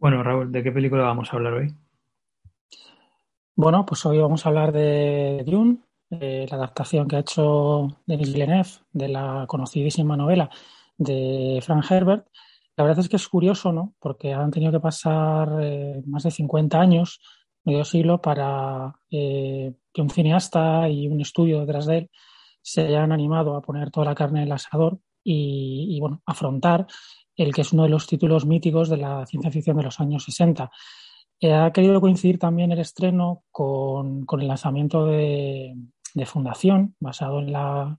Bueno, Raúl, ¿de qué película vamos a hablar hoy? Bueno, pues hoy vamos a hablar de Dune, eh, la adaptación que ha hecho Denis Villeneuve de la conocidísima novela de Frank Herbert. La verdad es que es curioso, ¿no? Porque han tenido que pasar eh, más de 50 años, medio siglo, para eh, que un cineasta y un estudio detrás de él se hayan animado a poner toda la carne en el asador y, y bueno, afrontar el que es uno de los títulos míticos de la ciencia ficción de los años 60. Eh, ha querido coincidir también el estreno con, con el lanzamiento de, de, Fundación, basado en la,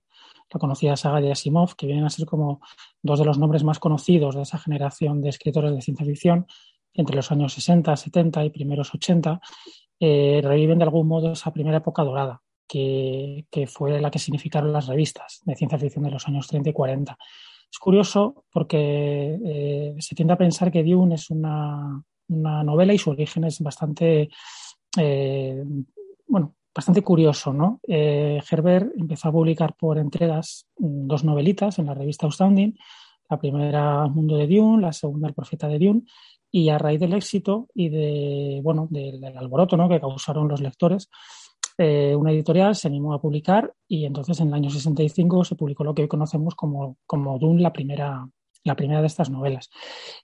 la, conocida saga de Asimov, que vienen a ser como dos de los nombres más conocidos de esa generación de escritores de ciencia ficción entre los años 60, 70 y primeros 80. Eh, reviven de algún modo esa primera época dorada, que, que, fue la que significaron las revistas de ciencia ficción de los años 30 y 40. Es curioso porque eh, se tiende a pensar que Dune es una, una, novela y su origen es bastante, eh, bueno, bastante curioso, ¿no? Eh, Herbert empezó a publicar por entregas dos novelitas en la revista Astounding. La primera, Mundo de Dune, la segunda, El Profeta de Dune. Y a raíz del éxito y de, bueno, del, del alboroto ¿no? que causaron los lectores, eh, una editorial se animó a publicar y entonces en el año 65 se publicó lo que hoy conocemos como, como Dune, la primera, la primera de estas novelas.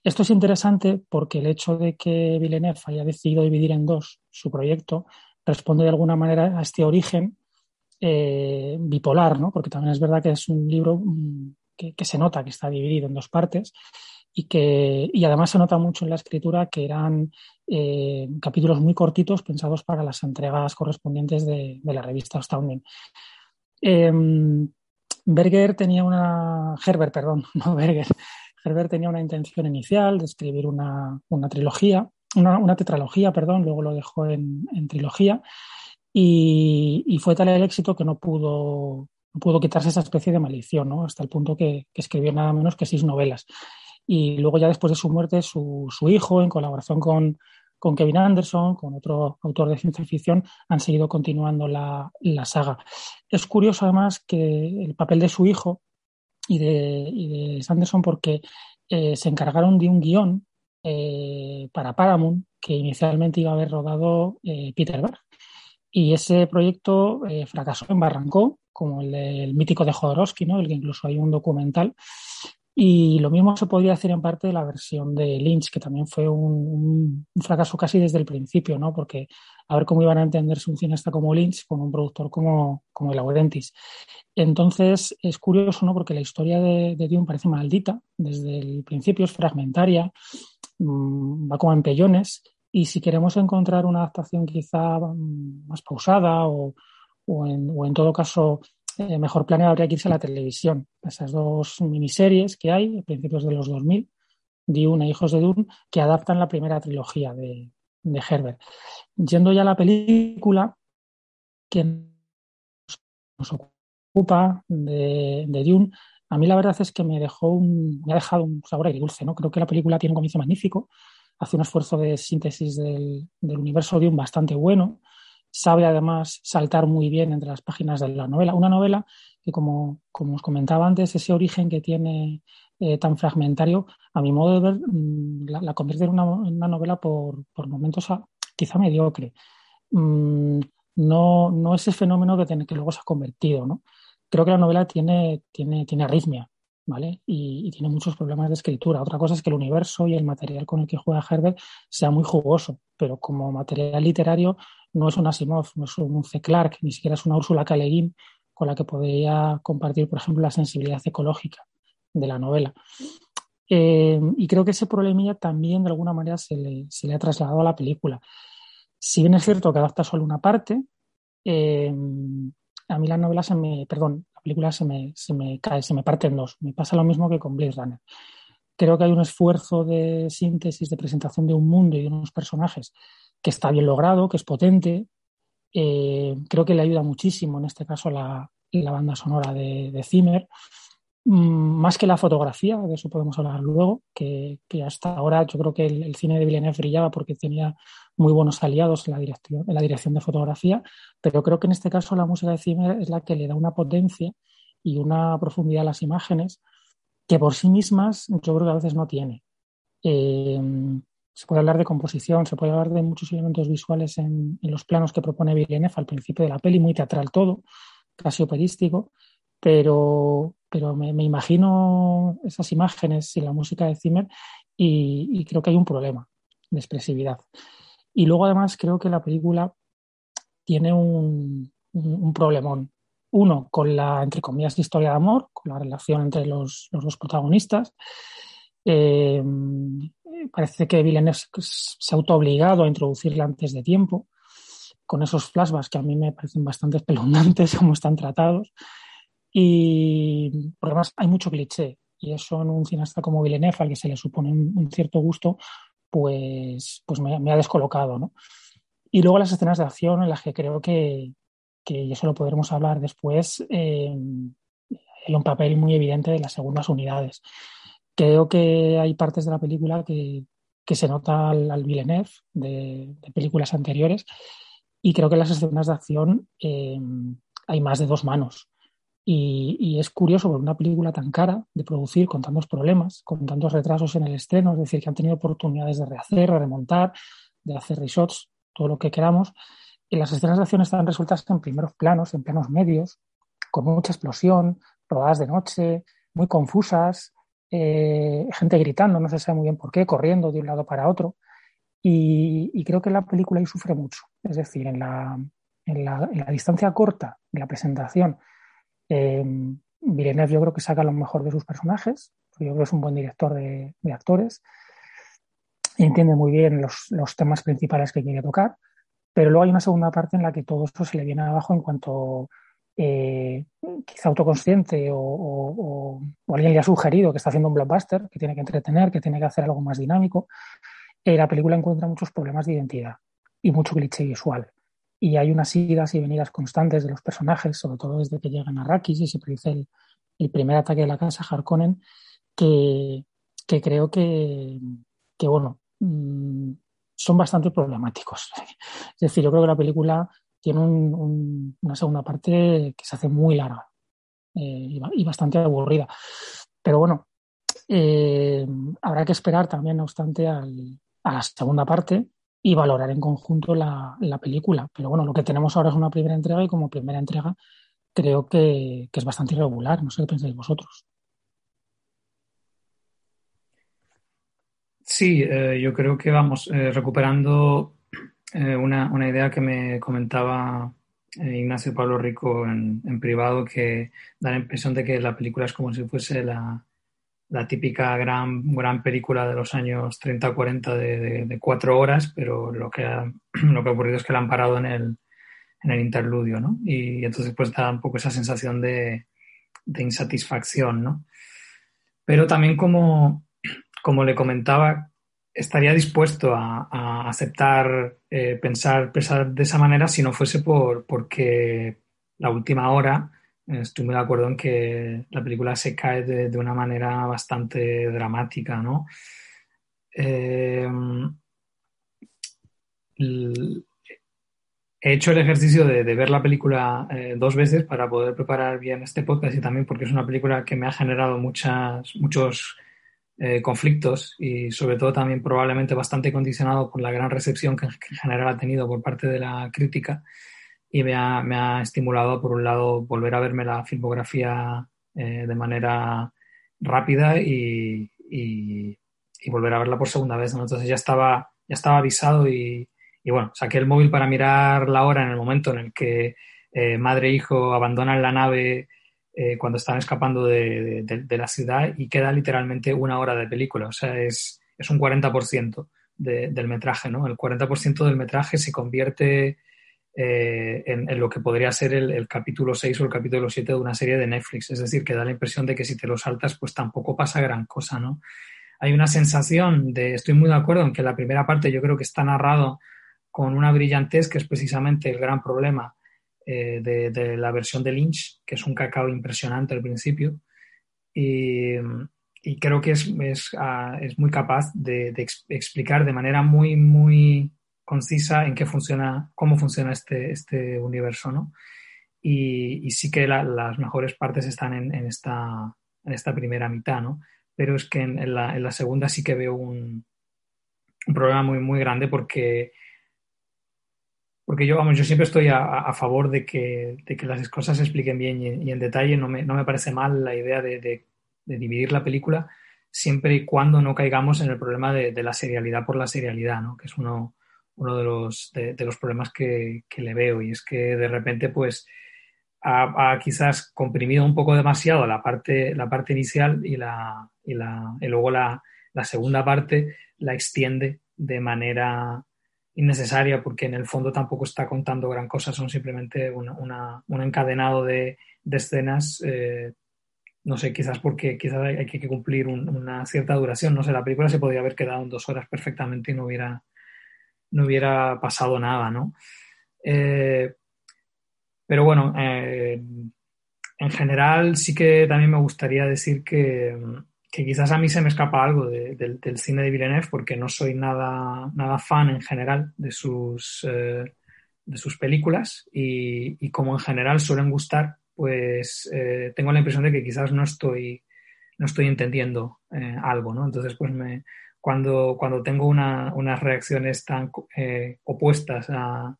Esto es interesante porque el hecho de que Villeneuve haya decidido dividir en dos su proyecto responde de alguna manera a este origen eh, bipolar, ¿no? porque también es verdad que es un libro mm, que, que, se nota que está dividido en dos partes y que y además se nota mucho en la escritura que eran eh, capítulos muy cortitos pensados para las entregas correspondientes de, la revista Astounding. Eh, Berger tenía una Herbert, perdón, no Berger. Herbert tenía una intención inicial de escribir una, una trilogía, una, tetralogía, perdón, luego lo dejó en, trilogía y, y, fue tal el éxito que no pudo, no pudo quitarse esa especie de maldición, ¿no? hasta el punto que, que escribió nada menos que seis novelas y luego ya después de su muerte su, hijo, en colaboración con, con, Kevin Anderson, con otro autor de ciencia ficción, han seguido continuando la, la, saga. Es curioso además que el papel de su hijo y de, y de Sanderson porque eh, se encargaron de un guion eh, para Paramount que inicialmente iba a haber rodado eh, Peter Berg. Y ese proyecto fracasó, embarrancó, como el, el mítico de Jodorowsky, ¿no? el que incluso hay un documental y lo mismo se podría hacer en parte de la versión de Lynch, que también fue un, fracaso casi desde el principio, ¿no? Porque a ver cómo iban a entenderse un cineasta como Lynch con un productor como, como el Audentis. Entonces, es curioso, ¿no? Porque la historia de, de Dune parece maldita desde el principio, es fragmentaria, mmm, va como en pellones, y si queremos encontrar una adaptación quizá más pausada o, o, en, o en todo caso eh, mejor planeado habría que irse a la televisión. Esas dos miniseries que hay a principios de los 2000, Dune e Hijos de Dune, que adaptan la primera trilogía de, de Herbert. Yendo ya a la película, que nos ocupa de, de, Dune, a mí la verdad es que me dejó me ha dejado un sabor agridulce, ¿no? Creo que la película tiene un comienzo magnífico, hace un esfuerzo de síntesis del, del universo Dune bastante bueno, sabe además saltar muy bien entre las páginas de la novela. Una novela que, como, como os comentaba antes, ese origen que tiene eh, tan fragmentario, a mi modo de ver, mmm, la, convierte en una, novela por, por, momentos a, quizá mediocre. Mm, no, no ese fenómeno que, tiene, que luego se ha convertido. ¿no? Creo que la novela tiene, tiene, tiene arritmia. ¿Vale? Y, y, tiene muchos problemas de escritura. Otra cosa es que el universo y el material con el que juega Herbert sea muy jugoso, pero como material literario no es un Asimov, no es un C. Clarke, ni siquiera es una Úrsula K. Guin con la que podría compartir, por ejemplo, la sensibilidad ecológica de la novela. Eh, y creo que ese problemilla también de alguna manera se le, se le, ha trasladado a la película. Si bien es cierto que adapta solo una parte, eh, a mí la novela se me, perdón, la película se me, se me cae, se me parte en dos. Me pasa lo mismo que con Blade Runner. Creo que hay un esfuerzo de síntesis, de presentación de un mundo y de unos personajes que está bien logrado, que es potente. Eh, creo que le ayuda muchísimo, en este caso, la, la banda sonora de, de Zimmer. Mm, más que la fotografía, de eso podemos hablar luego, que, que hasta ahora yo creo que el, cine de Villeneuve brillaba porque tenía muy buenos aliados en la, dirección, en la dirección de fotografía, pero creo que en este caso la música de Zimmer es la que le da una potencia y una profundidad a las imágenes que por sí mismas yo creo que a veces no tiene. Eh, se puede hablar de composición, se puede hablar de muchos elementos visuales en, los planos que propone Villeneuve al principio de la peli, muy teatral todo, casi operístico, pero, pero me, imagino esas imágenes y la música de Zimmer y, creo que hay un problema de expresividad. Y luego además creo que la película tiene un, un, problemón. Uno, con la, entre comillas, historia de amor, con la relación entre los, los dos protagonistas. Eh, parece que Villeneuve se ha autoobligado a introducirla antes de tiempo, con esos flashbacks que a mí me parecen bastante espeluznantes como están tratados. Y por además hay mucho cliché, y eso en un cineasta como Villeneuve, al que se le supone un, cierto gusto, pues, pues me, ha descolocado. ¿no? Y luego las escenas de acción en las que creo que, que eso lo podremos hablar después, eh, hay un papel muy evidente de las segundas unidades. Creo que hay partes de la película que, se nota al, Villeneuve de, películas anteriores y creo que en las escenas de acción eh, hay más de dos manos. Y, es curioso por una película tan cara de producir, con tantos problemas, con tantos retrasos en el estreno, es decir, que han tenido oportunidades de rehacer, de remontar, de hacer reshots, todo lo que queramos. Y las escenas de acción están resueltas en primeros planos, en planos medios, con mucha explosión, rodadas de noche, muy confusas, eh, gente gritando, no se sabe muy bien por qué, corriendo de un lado para otro. Y, creo que la película ahí sufre mucho. Es decir, en la, en la, distancia corta de la presentación, eh, Villeneuve yo creo que saca lo mejor de sus personajes. Yo creo que es un buen director de, actores. Y entiende muy bien los, los, temas principales que quiere tocar. Pero luego hay una segunda parte en la que todo esto se le viene abajo en cuanto eh, quizá autoconsciente o, alguien le ha sugerido que está haciendo un blockbuster, que tiene que entretener, que tiene que hacer algo más dinámico, eh, la película encuentra muchos problemas de identidad y mucho cliché visual. Y hay unas idas y venidas constantes de los personajes, sobre todo desde que llegan a Rakis y se produce el, primer ataque de la casa Harkonnen, que, creo que, bueno, mm, son bastante problemáticos. Es decir, yo creo que la película tiene una segunda parte que se hace muy larga eh, y, bastante aburrida. Pero bueno, eh, habrá que esperar también, no obstante, a la segunda parte y valorar en conjunto la, película. Pero bueno, lo que tenemos ahora es una primera entrega y como primera entrega creo que, es bastante irregular. No sé qué pensáis vosotros. Sí, eh, yo creo que vamos recuperando eh, una, una, idea que me comentaba eh, Ignacio Pablo Rico en, en, privado, que da la impresión de que la película es como si fuese la, la típica gran, gran película de los años 30 o 40 de, de, cuatro horas, pero lo que, ha, lo que ha ocurrido es que la han parado en el, en el interludio, ¿no? Y, entonces pues da un poco esa sensación de, de insatisfacción, ¿no? Pero también como, como le comentaba, estaría dispuesto a, aceptar eh, pensar, pensar de esa manera si no fuese por porque la última hora eh, estoy muy de acuerdo en que la película se cae de, una manera bastante dramática, ¿no? Eh, he hecho el ejercicio de, ver la película dos veces para poder preparar bien este podcast y también porque es una película que me ha generado muchas, muchos eh, conflictos y sobre todo también probablemente bastante condicionado por la gran recepción que en general ha tenido por parte de la crítica y me ha, me ha estimulado por un lado volver a verme la filmografía eh, de manera rápida y, y, volver a verla por segunda vez. Entonces ya estaba, ya estaba avisado y, y, bueno, saqué el móvil para mirar la hora en el momento en el que eh, madre e hijo abandonan la nave eh, cuando están escapando de, la ciudad y queda literalmente una hora de película. O sea, es, es un 40% del metraje, ¿no? El 40% del metraje se convierte eh, en, lo que podría ser el, capítulo 6 o el capítulo 7 de una serie de Netflix. Es decir, que da la impresión de que si te lo saltas, pues tampoco pasa gran cosa, ¿no? Hay una sensación de, estoy muy de acuerdo en que la primera parte yo creo que está narrado con una brillantez que es precisamente el gran problema eh, de, la versión de Lynch, que es un cacao impresionante al principio. Y, creo que es, ah, es, muy capaz de, explicar de manera muy, muy concisa en qué funciona, cómo funciona este, este universo, ¿no? Y, sí que las mejores partes están en, esta, en esta primera mitad, ¿no? Pero es que en, la, en la segunda sí que veo un, un problema muy, muy grande porque, porque yo, vamos, yo siempre estoy a, favor de que, de que, las cosas se expliquen bien y, en detalle. No me, no me, parece mal la idea de, dividir la película siempre y cuando no caigamos en el problema de, la serialidad por la serialidad, ¿no? que es uno, uno de, los, de, los problemas que, que, le veo. Y es que de repente, pues, ha, quizás comprimido un poco demasiado la parte, la parte inicial y, la, y, la, y luego la, la segunda parte la extiende de manera innecesaria porque en el fondo tampoco está contando gran cosa, son simplemente un encadenado de, escenas, eh, no sé, quizás porque quizás hay, que cumplir una cierta duración, no sé, la película se podría haber quedado en dos horas perfectamente y no hubiera, no hubiera pasado nada, ¿no? Eh, pero bueno, eh, en general sí que también me gustaría decir que, que quizás a mí se me escapa algo del cine de Villeneuve porque no soy nada, nada fan en general de sus, eh, de sus películas y, como en general suelen gustar, pues eh, tengo la impresión de que quizás no estoy, no estoy entendiendo eh, algo, ¿no? Entonces, pues me, cuando, cuando tengo unas reacciones tan opuestas a,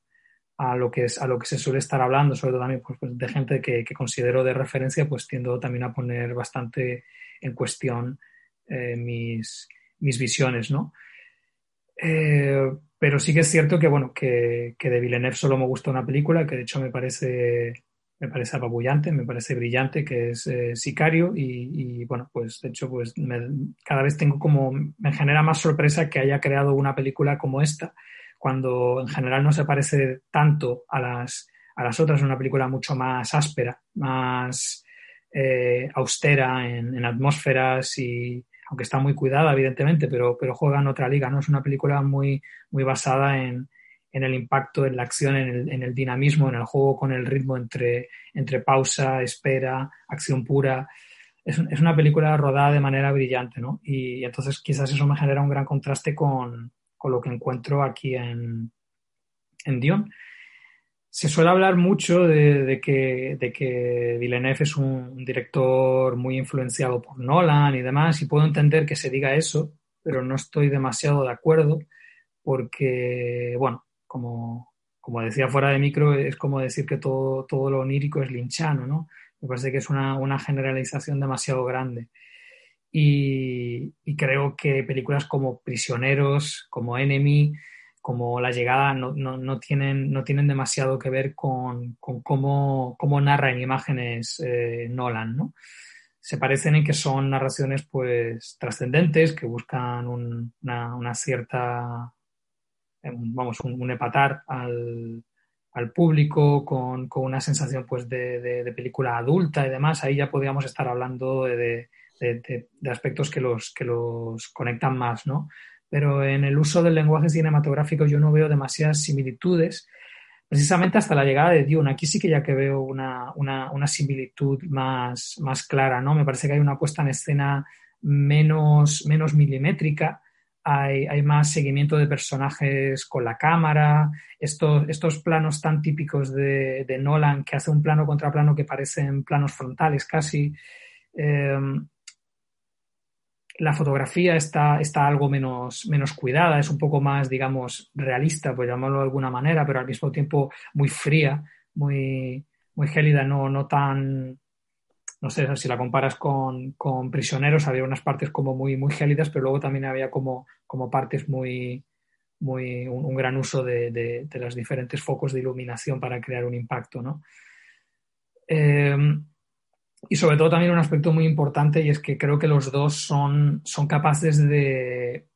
a lo que es a lo que se suele estar hablando, sobre todo también pues, pues, de gente que, que, considero de referencia, pues tiendo también a poner bastante en cuestión eh, mis, mis, visiones, ¿no? Eh, pero sí que es cierto que, bueno, que, que, de Villeneuve solo me gusta una película, que de hecho me parece, me parece apabullante, me parece brillante, que es eh, Sicario, y, bueno, pues de hecho, pues cada vez tengo como, me genera más sorpresa que haya creado una película como esta, cuando en general no se parece tanto a las, a las otras, una película mucho más áspera, más eh, austera en, atmósferas y aunque está muy cuidada, evidentemente, pero, pero juega en otra liga, ¿no? Es una película muy, muy basada en, en el impacto, en la acción, en el, en el, dinamismo, en el juego con el ritmo entre, entre pausa, espera, acción pura. Es, es, una película rodada de manera brillante, ¿no? Y, entonces quizás eso me genera un gran contraste con, con lo que encuentro aquí en, en Dion se suele hablar mucho de, que, de que Villeneuve es un, director muy influenciado por Nolan y demás, y puedo entender que se diga eso, pero no estoy demasiado de acuerdo porque, bueno, como, como decía fuera de micro, es como decir que todo, todo lo onírico es linchano, ¿no? Me parece que es una, una generalización demasiado grande. Y, y, creo que películas como Prisioneros, como Enemy, como la llegada no, no, no, tienen, no tienen demasiado que ver con, con cómo, cómo, narra en imágenes eh, Nolan, ¿no? Se parecen en que son narraciones pues trascendentes, que buscan una, una, cierta, vamos, un, un epatar al, al público con, con, una sensación pues de, de, de, película adulta y demás, ahí ya podríamos estar hablando de, de, aspectos que los, que los conectan más, ¿no? Pero en el uso del lenguaje cinematográfico yo no veo demasiadas similitudes, precisamente hasta la llegada de Dune. Aquí sí que ya que veo una, una, una similitud más, más clara, ¿no? Me parece que hay una puesta en escena menos, menos milimétrica, hay, hay, más seguimiento de personajes con la cámara, estos, estos planos tan típicos de, de, Nolan que hace un plano contra plano que parecen planos frontales casi. Eh, la fotografía está, está algo menos, menos cuidada, es un poco más, digamos, realista, por llamarlo de alguna manera, pero al mismo tiempo muy fría, muy, muy gélida, no, no tan, no sé, si la comparas con, con, Prisioneros, había unas partes como muy, muy gélidas, pero luego también había como, como partes muy, muy, un, gran uso de, de, los diferentes focos de iluminación para crear un impacto, ¿no? Eh, y sobre todo también un aspecto muy importante y es que creo que los dos son, son capaces de,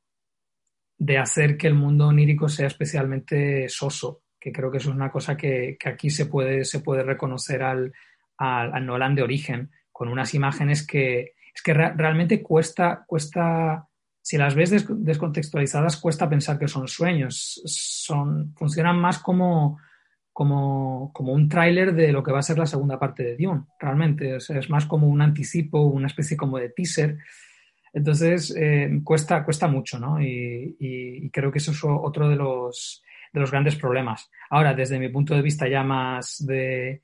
de hacer que el mundo onírico sea especialmente soso, que creo que eso es una cosa que, que aquí se puede, se puede reconocer al, al, Nolan de origen, con unas imágenes que es que realmente cuesta, cuesta, si las ves descontextualizadas, cuesta pensar que son sueños, son, funcionan más como, como, como un tráiler de lo que va a ser la segunda parte de Dune, realmente. es más como un anticipo, una especie como de teaser. Entonces, eh, cuesta, cuesta mucho, ¿no? Y, y, creo que eso es otro de los, de los grandes problemas. Ahora, desde mi punto de vista ya más de,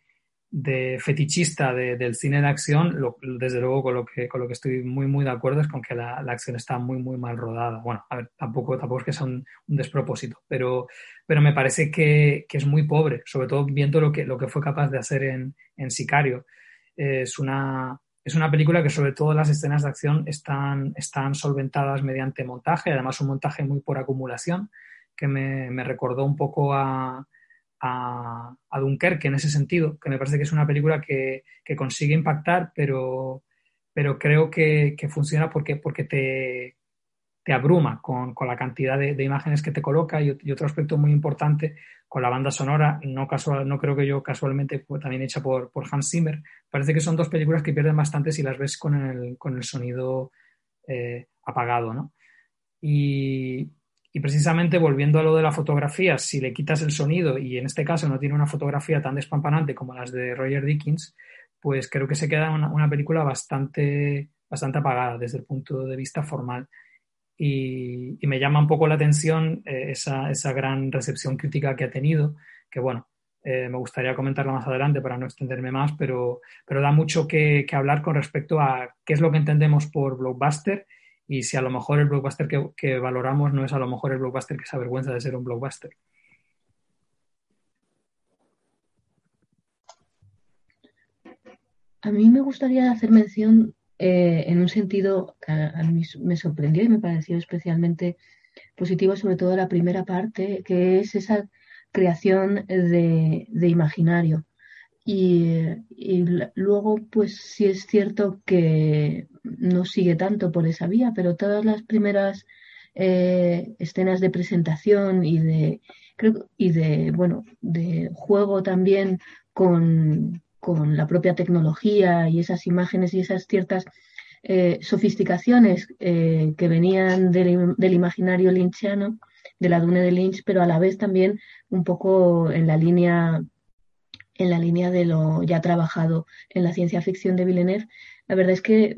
de fetichista del cine de acción, desde luego con lo, que, con lo que estoy muy, muy de acuerdo es con que la, acción está muy, muy mal rodada. Bueno, a ver, tampoco, tampoco es que sea un, despropósito, pero, pero me parece que, que, es muy pobre, sobre todo viendo lo que, lo que fue capaz de hacer en, en Sicario. es, una, es una película que sobre todo las escenas de acción están, están solventadas mediante montaje, además un montaje muy por acumulación, que me, me recordó un poco a a, a, Dunkerque en ese sentido, que me parece que es una película que, consigue impactar, pero, pero creo que, funciona porque, porque te, te abruma con, la cantidad de, imágenes que te coloca y, otro aspecto muy importante con la banda sonora, no, casual, no creo que yo casualmente, pues, también hecha por, por, Hans Zimmer, parece que son dos películas que pierden bastante si las ves con el, con el sonido eh, apagado, ¿no? Y, y precisamente volviendo a lo de la fotografía, si le quitas el sonido y en este caso no tiene una fotografía tan despampanante como las de Roger Dickens, pues creo que se queda una, película bastante, bastante apagada desde el punto de vista formal. Y, me llama un poco la atención eh, esa, esa, gran recepción crítica que ha tenido, que bueno, eh, me gustaría comentarla más adelante para no extenderme más, pero, pero da mucho que, que hablar con respecto a qué es lo que entendemos por blockbuster y si a lo mejor el blockbuster que, valoramos no es a lo mejor el blockbuster que se avergüenza de ser un blockbuster. A mí me gustaría hacer mención eh, en un sentido que a, mí me sorprendió y me pareció especialmente positivo, sobre todo la primera parte, que es esa creación de, imaginario. Y, luego, pues sí es cierto que no sigue tanto por esa vía, pero todas las primeras eh, escenas de presentación y de creo, y de bueno de juego también con, la propia tecnología y esas imágenes y esas ciertas eh, sofisticaciones eh, que venían del, del, imaginario lynchiano, de la Dune de Lynch, pero a la vez también un poco en la línea en la línea de lo ya trabajado en la ciencia ficción de Villeneuve, la verdad es que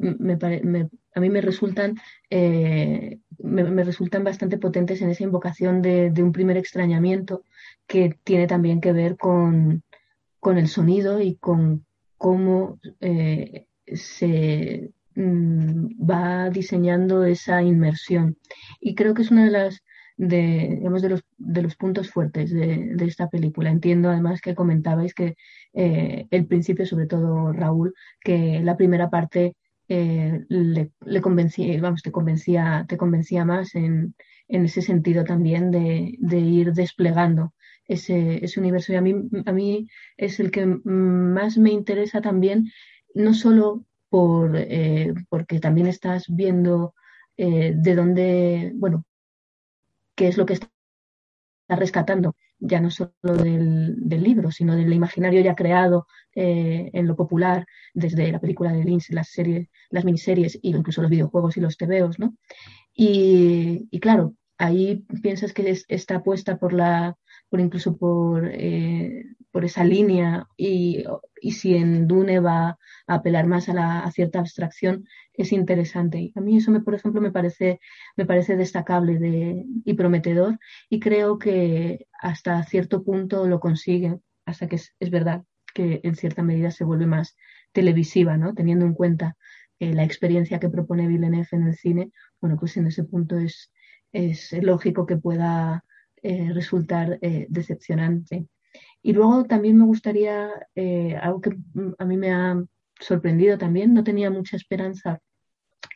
a mí me resultan, eh, me, resultan bastante potentes en esa invocación de, un primer extrañamiento que tiene también que ver con, el sonido y con cómo eh, se mm, va diseñando esa inmersión. Y creo que es una de las de, digamos, de, los, de los puntos fuertes de, esta película. Entiendo además que comentabais que eh, el principio, sobre todo Raúl, que la primera parte eh, le, convencía, vamos, te convencía, te convencía más en, en ese sentido también de, de ir desplegando ese, ese, universo. Y a mí, a mí es el que más me interesa también, no solo por, eh, porque también estás viendo de dónde, bueno, qué es lo que está rescatando, ya no solo del, libro, sino del imaginario ya creado eh, en lo popular, desde la película de Lynch, las series, las miniseries, y incluso los videojuegos y los tebeos, ¿no? Y, claro, ahí piensas que está apuesta por la, por incluso por, eh, por esa línea y, y, si en Dune va a apelar más a, la, a cierta abstracción, es interesante. Y a mí eso, me, por ejemplo, me parece, me parece destacable de, y prometedor y creo que hasta cierto punto lo consigue, hasta que es, es verdad que en cierta medida se vuelve más televisiva, ¿no? Teniendo en cuenta eh, la experiencia que propone Villeneuve en el cine, bueno, pues en ese punto es, es lógico que pueda eh, resultar eh, decepcionante. Y luego también me gustaría, algo que a mí me ha sorprendido también, no tenía mucha esperanza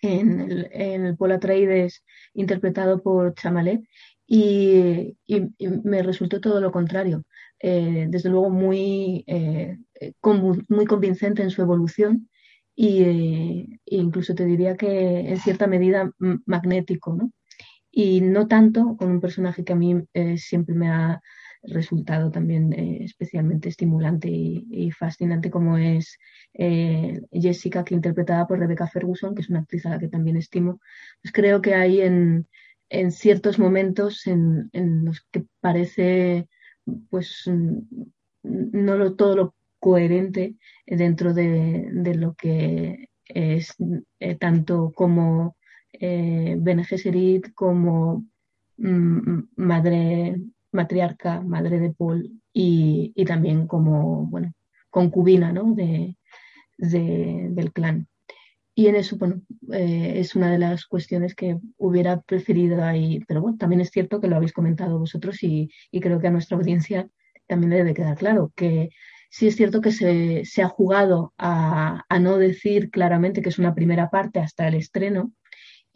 en el, en el interpretado por Chamalet y, me resultó todo lo contrario. Eh, desde luego muy, eh, muy convincente en su evolución e incluso te diría que en cierta medida magnético, ¿no? Y no tanto con un personaje que a mí siempre me ha resultado también eh, especialmente estimulante y, fascinante como es eh, Jessica, que interpretada por Rebecca Ferguson, que es una actriz a la que también estimo, pues creo que hay en, en ciertos momentos en, en, los que parece pues no todo lo coherente dentro de, de lo que es eh, tanto como eh, Bene como mm, Madre matriarca, madre de Paul, y, también como, bueno, concubina ¿no? de, del clan. Y en eso, eh, es una de las cuestiones que hubiera preferido ahí, pero bueno, también es cierto que lo habéis comentado vosotros y, creo que a nuestra audiencia también debe quedar claro que sí es cierto que se, se ha jugado a, a, no decir claramente que es una primera parte hasta el estreno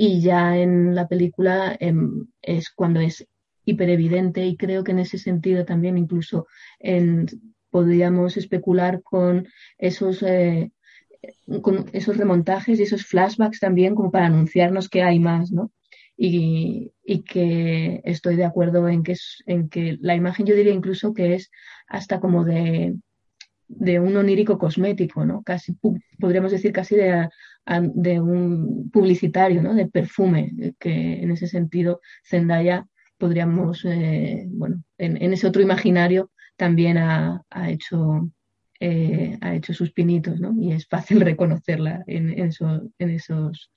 y ya en la película em, es cuando es hiper evidente y creo que en ese sentido también incluso podríamos especular con esos eh, esos remontajes y esos flashbacks también como para anunciarnos que hay más, ¿no? Y, que estoy de acuerdo en que, es, en que la imagen yo diría incluso que es hasta como de, de un onírico cosmético, ¿no? Casi, podríamos decir casi de, un publicitario, ¿no? De perfume, que en ese sentido Zendaya podríamos, eh, bueno, en, ese otro imaginario también ha, hecho eh, ha hecho sus pinitos, ¿no? Y es fácil reconocerla en, en, esos,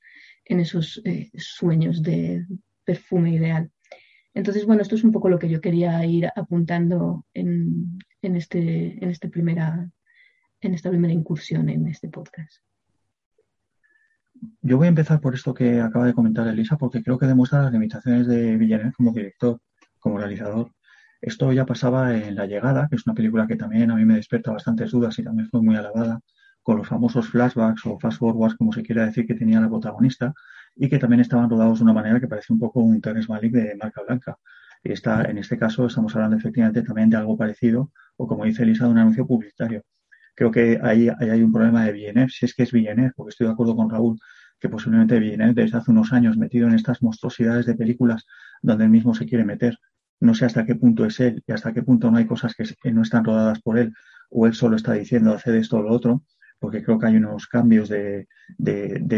en esos eh, sueños de perfume ideal. Entonces, bueno, esto es un poco lo que yo quería ir apuntando en, en, este, este en esta primera incursión en este podcast. Yo voy a empezar por esto que acaba de comentar Elisa, porque creo que demuestra las limitaciones de Villeneuve como director, como realizador. Esto ya pasaba en La Llegada, que es una película que también a mí me despierta bastantes dudas y también fue muy alabada, con los famosos flashbacks o fast forwards, como se quiera decir, que tenía la protagonista, y que también estaban rodados de una manera que parece un poco un Terrence Malick de marca blanca. Y está, en este caso estamos hablando efectivamente también de algo parecido, o como dice Elisa, de un anuncio publicitario. Creo que ahí, hay un problema de Villeneuve, si es que es Villeneuve, porque estoy de acuerdo con Raúl, que posiblemente Villeneuve desde hace unos años metido en estas monstruosidades de películas donde él mismo se quiere meter, no sé hasta qué punto es él y hasta qué punto no hay cosas que, no están rodadas por él o él solo está diciendo hacer esto o lo otro, porque creo que hay unos cambios de,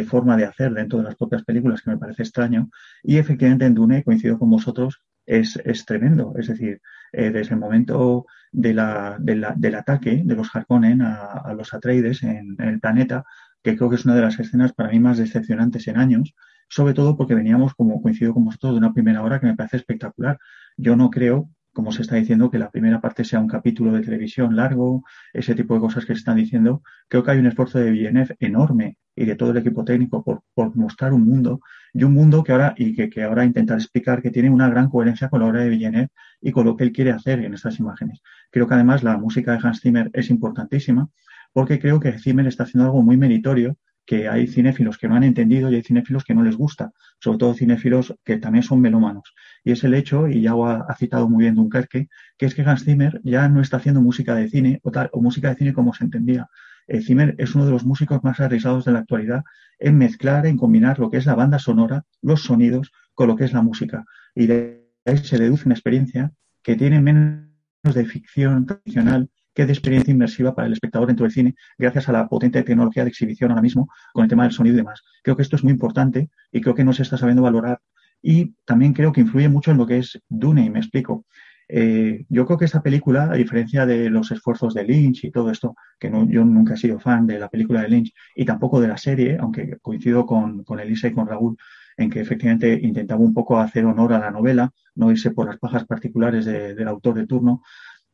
forma de hacer dentro de las propias películas que me parece extraño. Y efectivamente en Dune, coincido con vosotros, es, es tremendo. Es decir, eh, desde el momento de la, del ataque de los Harkonnen a, los Atreides en, el planeta, que creo que es una de las escenas para mí más decepcionantes en años, sobre todo porque veníamos, como coincido con vosotros, de una primera hora que me parece espectacular. Yo no creo, como se está diciendo, que la primera parte sea un capítulo de televisión largo, ese tipo de cosas que se están diciendo. Creo que hay un esfuerzo de Villeneuve enorme y de todo el equipo técnico por, por mostrar un mundo y un mundo que ahora y que, que, ahora intentar explicar que tiene una gran coherencia con la obra de Villeneuve y con lo que él quiere hacer en estas imágenes. Creo que además la música de Hans Zimmer es importantísima porque creo que Zimmer está haciendo algo muy meritorio que hay cinéfilos que no han entendido y hay cinéfilos que no les gusta, sobre todo cinéfilos que también son melómanos. Y es el hecho, y ya ha, citado muy bien Dunkerque, que es que Hans Zimmer ya no está haciendo música de cine o, tal, o música de cine como se entendía. Eh, Zimmer es uno de los músicos más arriesgados de la actualidad en mezclar, en combinar lo que es la banda sonora, los sonidos, con lo que es la música. Y de ahí se deduce una experiencia que tiene menos de ficción tradicional que de experiencia inmersiva para el espectador dentro del cine, gracias a la potente tecnología de exhibición ahora mismo con el tema del sonido y demás. Creo que esto es muy importante y creo que no se está sabiendo valorar. Y también creo que influye mucho en lo que es Dune, y me explico. Eh, yo creo que esta película, a diferencia de los esfuerzos de Lynch y todo esto, que no, yo nunca he sido fan de la película de Lynch y tampoco de la serie, aunque coincido con, con Elisa y con Raúl en que efectivamente intentaba un poco hacer honor a la novela, no irse por las pajas particulares del autor de turno,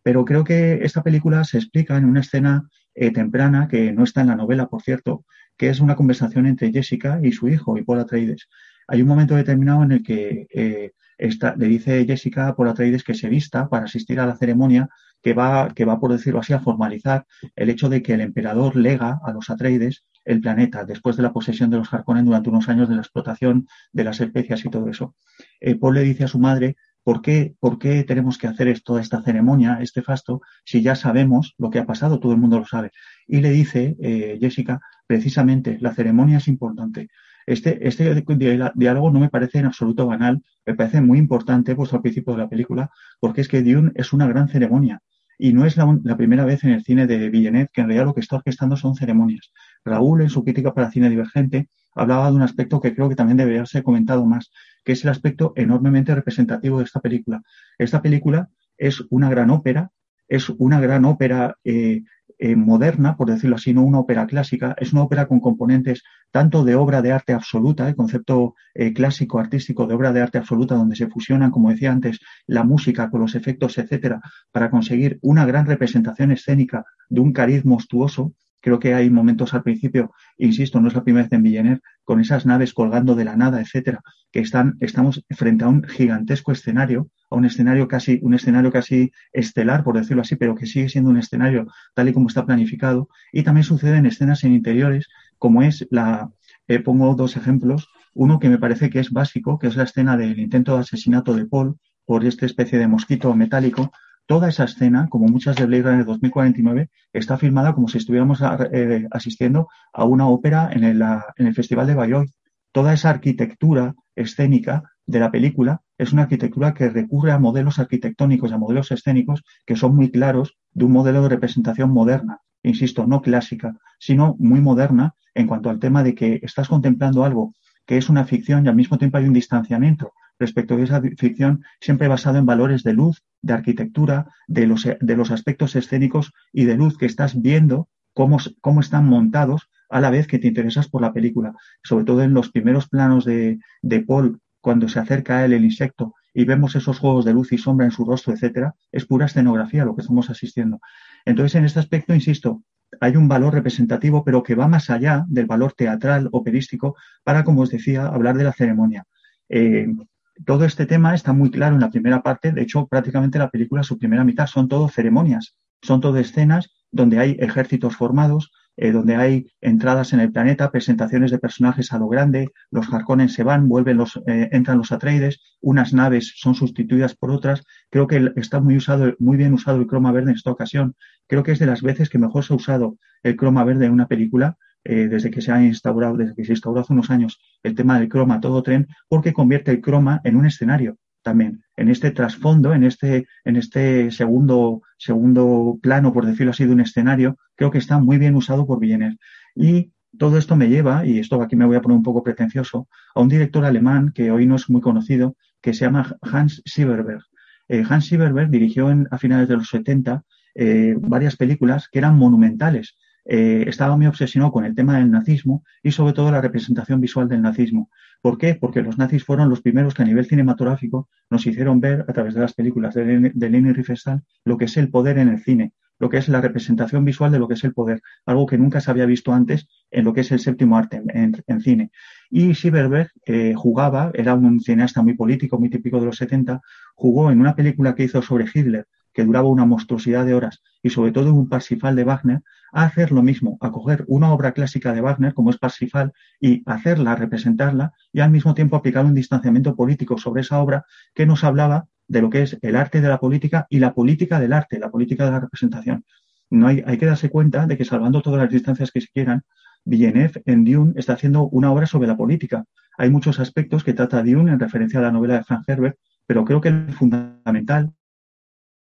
pero creo que esta película se explica en una escena eh, temprana, que no está en la novela, por cierto, que es una conversación entre Jessica y su hijo, y Paul Atreides. Hay un momento determinado en el que eh, le dice Jessica a Paul Atreides que se vista para asistir a la ceremonia que va, que va, por decirlo así, a formalizar el hecho de que el emperador lega a los Atreides el planeta después de la posesión de los Harkonnen durante unos años de la explotación de las especias y todo eso. Eh, Paul le dice a su madre ¿Por qué, ¿Por qué tenemos que hacer toda esta ceremonia, este fasto, si ya sabemos lo que ha pasado? Todo el mundo lo sabe. Y le dice eh, Jessica, precisamente, la ceremonia es importante. Este, este diálogo no me parece en absoluto banal, me parece muy importante, puesto al principio de la película, porque es que Dune es una gran ceremonia. Y no es la, la, primera vez en el cine de Villeneuve que en realidad lo que está orquestando son ceremonias. Raúl, en su crítica para cine divergente, hablaba de un aspecto que creo que también debería ser comentado más, que es el aspecto enormemente representativo de esta película. Esta película es una gran ópera, es una gran ópera eh, eh, moderna, por decirlo así, no una ópera clásica, es una ópera con componentes tanto de obra de arte absoluta, el concepto eh, clásico artístico de obra de arte absoluta, donde se fusionan, como decía antes, la música con los efectos, etcétera, para conseguir una gran representación escénica de un cariz monstruoso, Creo que hay momentos al principio, insisto, no es la primera vez en Villeneuve, con esas naves colgando de la nada, etcétera, que están, estamos frente a un gigantesco escenario, a un escenario casi, un escenario casi estelar, por decirlo así, pero que sigue siendo un escenario tal y como está planificado. Y también suceden escenas en interiores, como es la, eh, pongo dos ejemplos, uno que me parece que es básico, que es la escena del intento de asesinato de Paul por esta especie de mosquito metálico, toda esa escena, como muchas de Blade Runner 2049, está filmada como si estuviéramos eh, asistiendo a una ópera en el, en el Festival de Bayreuth. Toda esa arquitectura escénica de la película es una arquitectura que recurre a modelos arquitectónicos, a modelos escénicos que son muy claros de un modelo de representación moderna, insisto, no clásica, sino muy moderna en cuanto al tema de que estás contemplando algo que es una ficción y al mismo tiempo hay un distanciamiento respecto de esa ficción siempre basado en valores de luz, de arquitectura, de los, de los aspectos escénicos y de luz que estás viendo cómo, cómo están montados a la vez que te interesas por la película. Sobre todo en los primeros planos de, de Paul, cuando se acerca a él el insecto y vemos esos juegos de luz y sombra en su rostro, etcétera, es pura escenografía lo que estamos asistiendo. Entonces, en este aspecto, insisto, hay un valor representativo, pero que va más allá del valor teatral, operístico, para, como os decía, hablar de la ceremonia. Eh, todo este tema está muy claro en la primera parte. De hecho, prácticamente la película, su primera mitad, son todo ceremonias, son todo escenas donde hay ejércitos formados, eh, donde hay entradas en el planeta, presentaciones de personajes a lo grande, los Harkonnen se van, vuelven los, eh, entran los Atreides, unas naves son sustituidas por otras. Creo que está muy usado, muy bien usado el croma verde en esta ocasión. Creo que es de las veces que mejor se ha usado el croma verde en una película eh, desde que se ha instaurado, desde que se instauró hace unos años el tema del croma todo tren, porque convierte el croma en un escenario también, en este trasfondo, en este, en este segundo, segundo plano, por decirlo así, de un escenario, creo que está muy bien usado por Villeneuve. Y todo esto me lleva, y esto aquí me voy a poner un poco pretencioso, a un director alemán que hoy no es muy conocido, que se llama Hans Sieberberg. Eh, Hans Sieberberg dirigió a finales de los 70 eh, varias películas que eran monumentales, eh, estaba muy obsesionado con el tema del nazismo y sobre todo la representación visual del nazismo. ¿Por qué? Porque los nazis fueron los primeros que a nivel cinematográfico nos hicieron ver a través de las películas de, de Leni Riefenstahl lo que es el poder en el cine, lo que es la representación visual de lo que es el poder, algo que nunca se había visto antes en lo que es el séptimo arte en, cine. Y Sieberberg eh, jugaba, era un cineasta muy político, muy típico de los 70, jugó en una película que hizo sobre Hitler, que duraba una monstruosidad de horas, y sobre todo un Parsifal de Wagner, a hacer lo mismo, a coger una obra clásica de Wagner, como es Parsifal, y hacerla, representarla, y al mismo tiempo aplicar un distanciamiento político sobre esa obra que nos hablaba de lo que es el arte de la política y la política del arte, la política de la representación. No hay, hay que darse cuenta de que salvando todas las distancias que se quieran, Villeneuve en Dune está haciendo una obra sobre la política. Hay muchos aspectos que trata Dune en referencia a la novela de Frank Herbert, pero creo que el fundamental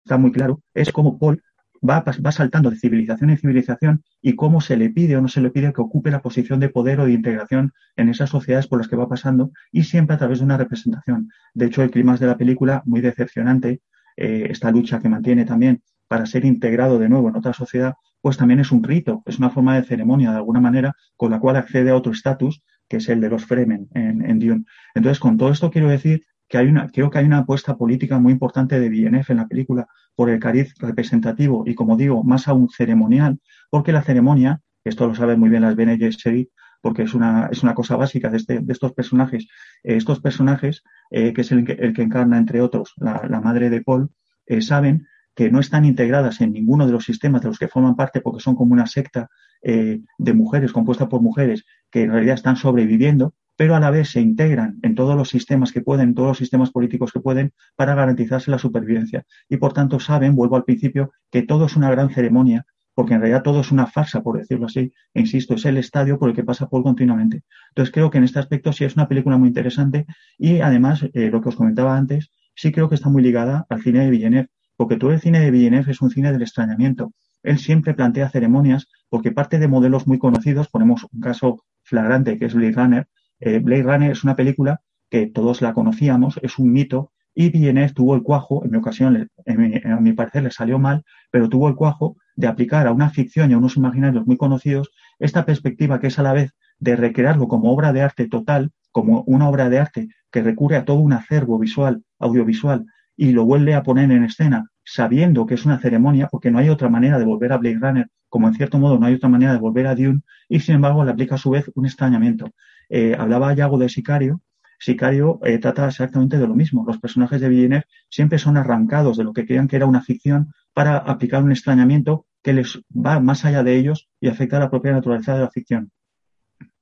está muy claro, es cómo Paul va, va, saltando de civilización en civilización y cómo se le pide o no se le pide que ocupe la posición de poder o de integración en esas sociedades por las que va pasando y siempre a través de una representación. De hecho, el clima de la película, muy decepcionante, eh, esta lucha que mantiene también para ser integrado de nuevo en otra sociedad, pues también es un rito, es una forma de ceremonia de alguna manera con la cual accede a otro estatus que es el de los Fremen en, en Dune. Entonces, con todo esto quiero decir que hay una, creo que hay una apuesta política muy importante de Villeneuve en la película por el cariz representativo y, como digo, más aún ceremonial, porque la ceremonia, esto lo saben muy bien las Bene Gesserit, porque es una, es una cosa básica de, este, de estos personajes. Eh, estos personajes, eh, que es el que, el que, encarna, entre otros, la, la madre de Paul, eh, saben que no están integradas en ninguno de los sistemas de los que forman parte porque son como una secta de mujeres, compuesta por mujeres, que en realidad están sobreviviendo, pero a la vez se integran en todos los sistemas que pueden, en todos los sistemas políticos que pueden, para garantizarse la supervivencia. Y por tanto saben, vuelvo al principio, que todo es una gran ceremonia, porque en realidad todo es una farsa, por decirlo así. E insisto, es el estadio por el que pasa Paul continuamente. Entonces creo que en este aspecto sí es una película muy interesante y además, eh, lo que os comentaba antes, sí creo que está muy ligada al cine de Villeneuve, porque todo el cine de Villeneuve es un cine del extrañamiento. Él siempre plantea ceremonias porque parte de modelos muy conocidos, ponemos un caso flagrante que es Blade Runner, eh, Blade Runner es una película que todos la conocíamos, es un mito, y Villeneuve tuvo el cuajo, en mi ocasión, a mi parecer le salió mal, pero tuvo el cuajo de aplicar a una ficción y a unos imaginarios muy conocidos esta perspectiva que es a la vez de recrearlo como obra de arte total, como una obra de arte que recurre a todo un acervo visual, audiovisual, y lo vuelve a poner en escena sabiendo que es una ceremonia, porque no hay otra manera de volver a Blade Runner, como en cierto modo no hay otra manera de volver a Dune, y sin embargo le aplica a su vez un extrañamiento. Eh, hablaba Yago de Sicario, Sicario eh, trata exactamente de lo mismo. Los personajes de Villeneuve siempre son arrancados de lo que creían que era una ficción para aplicar un extrañamiento que les va más allá de ellos y afecta a la propia naturaleza de la ficción.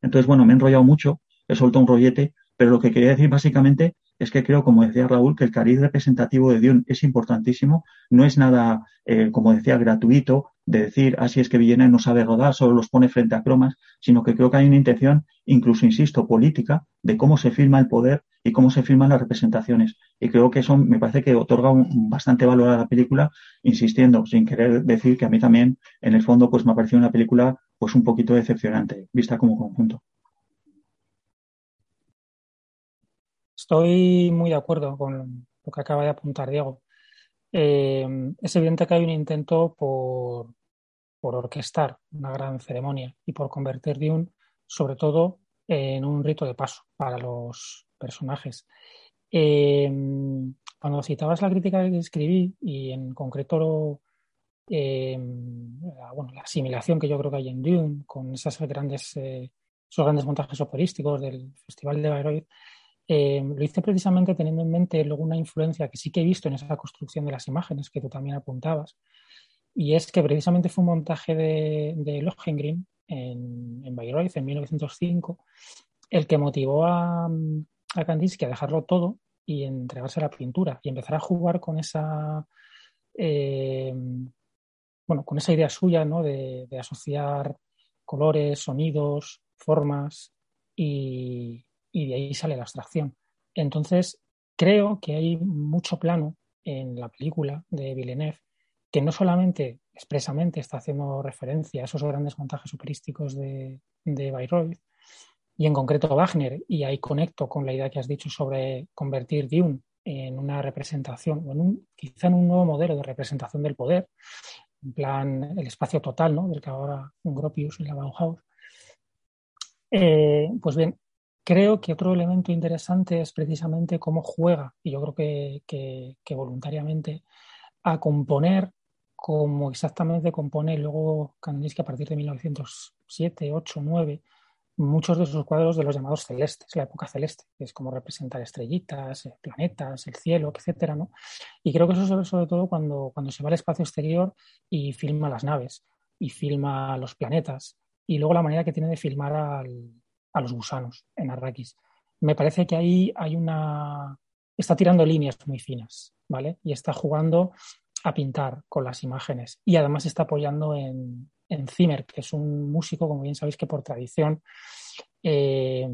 Entonces, bueno, me he enrollado mucho, he soltado un rollete, pero lo que quería decir básicamente es que creo, como decía Raúl, que el cariz representativo de Dune es importantísimo. No es nada, eh, como decía, gratuito de decir, así ah, es que Villeneuve no sabe rodar, solo los pone frente a cromas, sino que creo que hay una intención, incluso, insisto, política, de cómo se firma el poder y cómo se firman las representaciones. Y creo que eso me parece que otorga un, bastante valor a la película, insistiendo, sin querer decir que a mí también, en el fondo, pues me ha parecido una película pues un poquito decepcionante, vista como conjunto. Estoy muy de acuerdo con lo que acaba de apuntar Diego. Eh, es evidente que hay un intento por, orquestar una gran ceremonia y por convertir Dune, sobre todo, en un rito de paso para los personajes. Eh, cuando citabas la crítica que escribí y en concreto eh, la, asimilación que yo creo que hay en Dune con esas grandes, esos grandes montajes operísticos del Festival de Bayreuth, eh, lo hice precisamente teniendo en mente luego una influencia que sí que he visto en esa construcción de las imágenes que tú también apuntabas, y es que precisamente fue un montaje de, de Lohengrin en, en Bayreuth en 1905 el que motivó a, a Kandinsky a dejarlo todo y entregarse a la pintura y empezar a jugar con esa eh, bueno, con esa idea suya ¿no? de, de asociar colores, sonidos, formas y, y de ahí sale la abstracción. Entonces, creo que hay mucho plano en la película de Villeneuve que no solamente expresamente está haciendo referencia a esos grandes montajes operísticos de, de Bayreuth y en concreto Wagner, y ahí conecto con la idea que has dicho sobre convertir Dune en una representación, o en un, quizá en un nuevo modelo de representación del poder, en plan el espacio total, ¿no? del que ahora Gropius en la Bauhaus. Pues bien, Creo que otro elemento interesante es precisamente cómo juega, y yo creo que, voluntariamente, a componer como exactamente compone luego Kandinsky a partir de 1907, 8, 9, muchos de sus cuadros de los llamados celestes, la época celeste, que es como representar estrellitas, eh, planetas, el cielo, etcétera, ¿no? Y creo que eso se ve sobre todo cuando, cuando se va al espacio exterior y filma las naves y filma los planetas y luego la manera que tiene de filmar al, a los gusanos en Arrakis. Me parece que ahí hay una... está tirando líneas muy finas, ¿vale? Y está jugando a pintar con las imágenes. Y además está apoyando en, en Zimmer, que es un músico, como bien sabéis, que por tradición, eh,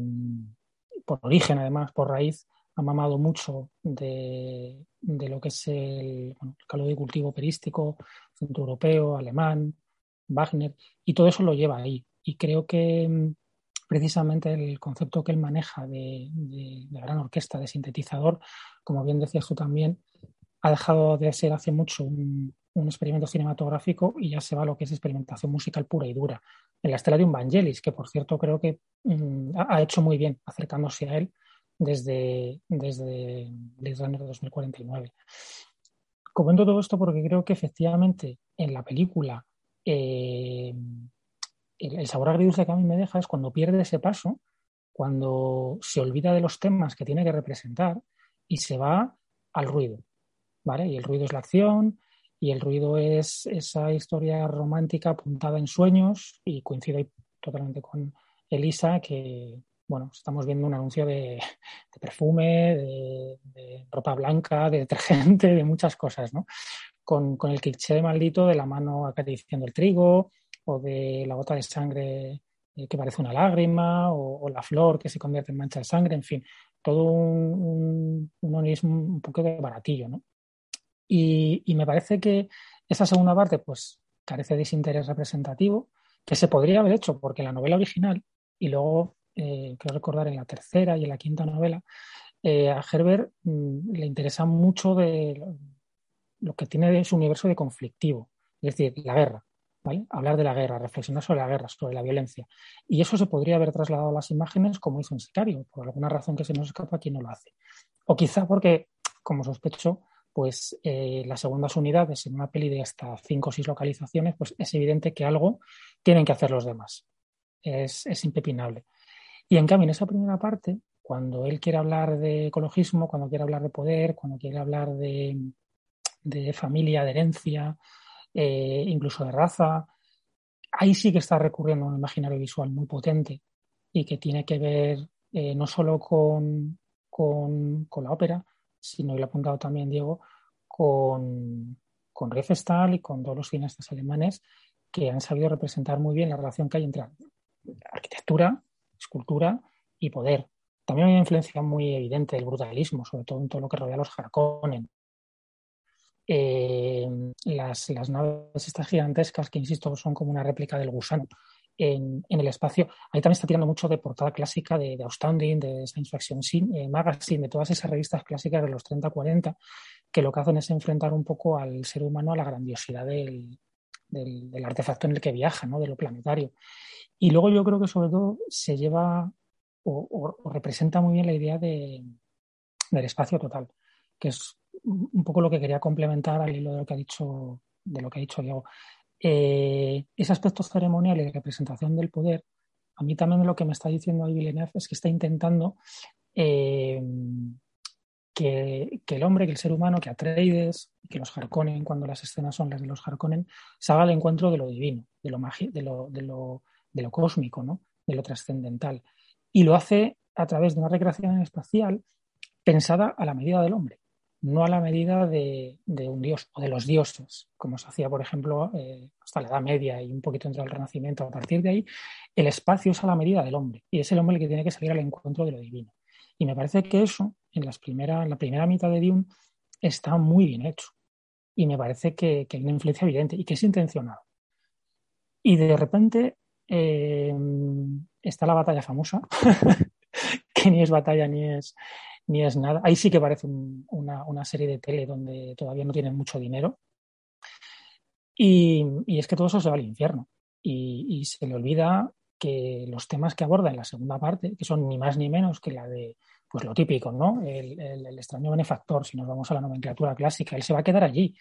por origen además, por raíz, ha mamado mucho de, lo que es el, bueno, el calor de cultivo operístico, europeo, alemán, Wagner, y todo eso lo lleva ahí. Y creo que precisamente el concepto que él maneja de, gran orquesta, de sintetizador, como bien decías tú también, ha dejado de ser hace mucho un, experimento cinematográfico y ya se va a lo que es experimentación musical pura y dura. En la estela de un Vangelis, que por cierto creo que mm, ha hecho muy bien acercándose a él desde, desde Blade Runner 2049. Comento todo esto porque creo que efectivamente en la película eh, el, sabor agridulce que a mí me deja es cuando pierde ese paso, cuando se olvida de los temas que tiene que representar y se va al ruido, ¿vale? Y el ruido es la acción y el ruido es esa historia romántica apuntada en sueños y coincido totalmente con Elisa que, bueno, estamos viendo un anuncio de, perfume, de, ropa blanca, de detergente, de muchas cosas, ¿no? Con, con el cliché maldito de la mano acariciando el trigo, o de la gota de sangre eh, que parece una lágrima, o, la flor que se convierte en mancha de sangre, en fin, todo un, un, un poco de baratillo, ¿no? Y, me parece que esa segunda parte, pues, carece de ese interés representativo, que se podría haber hecho, porque la novela original, y luego, eh, quiero recordar, en la tercera y en la quinta novela, eh, a Herbert mm, le interesa mucho de lo, lo que tiene de su universo de conflictivo, es decir, la guerra Hablar de la guerra, reflexionar sobre la guerra, sobre la violencia. Y eso se podría haber trasladado a las imágenes como hizo en Sicario, por alguna razón que se nos escapa, aquí no lo hace. O quizá porque, como sospecho, pues eh, las segundas unidades en una peli de hasta cinco o seis localizaciones, pues es evidente que algo tienen que hacer los demás. Es, es impepinable. Y en cambio, en esa primera parte, cuando él quiere hablar de ecologismo, cuando quiere hablar de poder, cuando quiere hablar de, familia, de herencia, eh, incluso de raza, ahí sí que está recurriendo a un imaginario visual muy potente y que tiene que ver eh, no solo con, con, la ópera, sino, y lo ha apuntado también Diego, con, con Riefenstahl y con todos los cineastas alemanes que han sabido representar muy bien la relación que hay entre arquitectura, escultura y poder. También hay una influencia muy evidente del brutalismo, sobre todo en todo lo que rodea a los Harkonnen. Eh, las, naves estas gigantescas, que insisto, son como una réplica del gusano en, el espacio, ahí también está tirando mucho de portada clásica de, Outstanding, de Science Fiction eh, Magazine, de todas esas revistas clásicas de los 30-40, que lo que hacen es enfrentar un poco al ser humano a la grandiosidad del, artefacto en el que viaja, ¿no? de lo planetario. Y luego yo creo que sobre todo se lleva o, representa muy bien la idea de, del espacio total, que es un poco lo que quería complementar al hilo de lo que ha dicho, de lo que ha dicho Diego. Eh, ese aspecto ceremonial y de representación del poder, a mí también lo que me está diciendo ahí Villeneuve es que está intentando eh, que, el hombre, que el ser humano, que Atreides, que los Harkonnen, cuando las escenas son las de los Harkonnen, salga al encuentro de lo divino, de lo, de lo, de lo, de lo cósmico, ¿no? de lo trascendental y lo hace a través de una recreación espacial pensada a la medida del hombre, no a la medida de, un dios o de los dioses, como se hacía, por ejemplo, eh, hasta la Edad Media y un poquito entre el Renacimiento. A partir de ahí, el espacio es a la medida del hombre y es el hombre el que tiene que salir al encuentro de lo divino. Y me parece que eso, en, las primera, la primera mitad de Dune, está muy bien hecho. Y me parece que, que hay una influencia evidente y que es intencionado. Y de repente eh, está la batalla famosa, que ni es batalla ni es, ni es nada. Ahí sí que parece una, serie de tele donde todavía no tienen mucho dinero. Y, es que todo eso se va al infierno. Y, se le olvida que los temas que aborda en la segunda parte, que son ni más ni menos que la de pues lo típico, ¿no? El, el, extraño benefactor, si nos vamos a la nomenclatura clásica, él se va a quedar allí.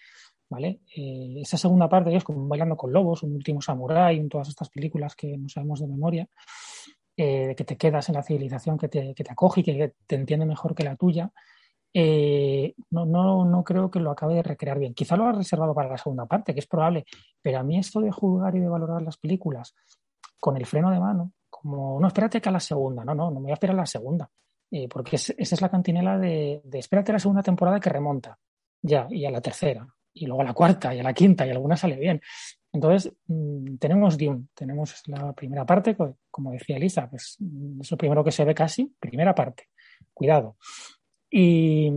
¿vale? Eh, esa segunda parte es como Bailando con Lobos, un último samurái, en todas estas películas que no sabemos de memoria, eh, que te quedas en la civilización que te, que te, acoge y que te entiende mejor que la tuya. Eh, no, no, no creo que lo acabe de recrear bien. Quizá lo ha reservado para la segunda parte, que es probable, pero a mí esto de juzgar y de valorar las películas con el freno de mano, como, no, espérate que a la segunda, no, no, no me voy a esperar a la segunda, porque esa es la cantinela de, de espérate a la segunda temporada que remonta, ya, y a la tercera, y luego a la cuarta y a la quinta y alguna sale bien. Entonces, mm, tenemos Dune, tenemos la primera parte, como decía Elisa, pues mm, es lo primero que se ve casi, primera parte, cuidado. Y,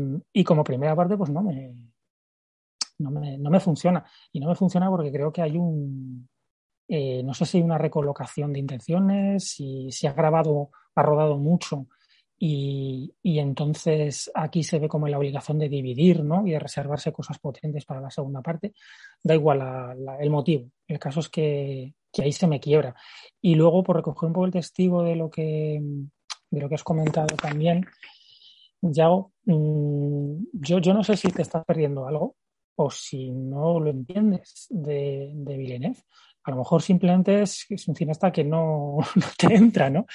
como primera parte, pues no me, no me, no me, funciona. Y no me funciona porque creo que hay un, eh, no sé si hay una recolocación de intenciones, si se ha grabado, ha rodado mucho y, entonces aquí se ve como la obligación de dividir ¿no? y de reservarse cosas potentes para la segunda parte. Da igual el motivo. El caso es que, ahí se me quiebra. Y luego, por recoger un poco el testigo de lo que, de lo que has comentado también, Yago, mm, yo, yo no sé si te estás perdiendo algo o si no lo entiendes de, de Villeneuve a lo mejor simplemente es, un cineasta que no, te entra, ¿no?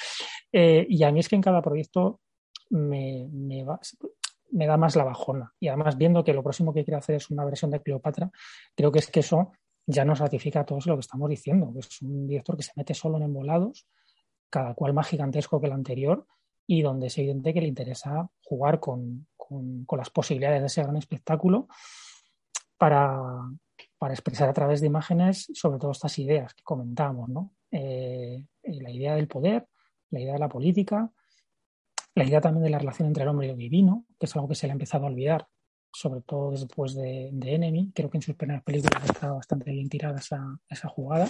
Eh, y a mí es que en cada proyecto me, da más la bajona. Y además, viendo que lo próximo que quiere hacer es una versión de Cleopatra, creo que es que eso ya nos ratifica a todos lo que estamos diciendo. Es un director que se mete solo en embolados, cada cual más gigantesco que el anterior, y donde es evidente que le interesa jugar con, con las posibilidades de ese gran espectáculo para, para expresar a través de imágenes sobre todo estas ideas que comentamos, ¿no? Eh, eh, la idea del poder, la idea de la política, la idea también de la relación entre el hombre y lo divino, que es algo que se le ha empezado a olvidar, sobre todo después de, Enemy. Creo que en sus primeras películas está bastante bien tirada esa, esa jugada.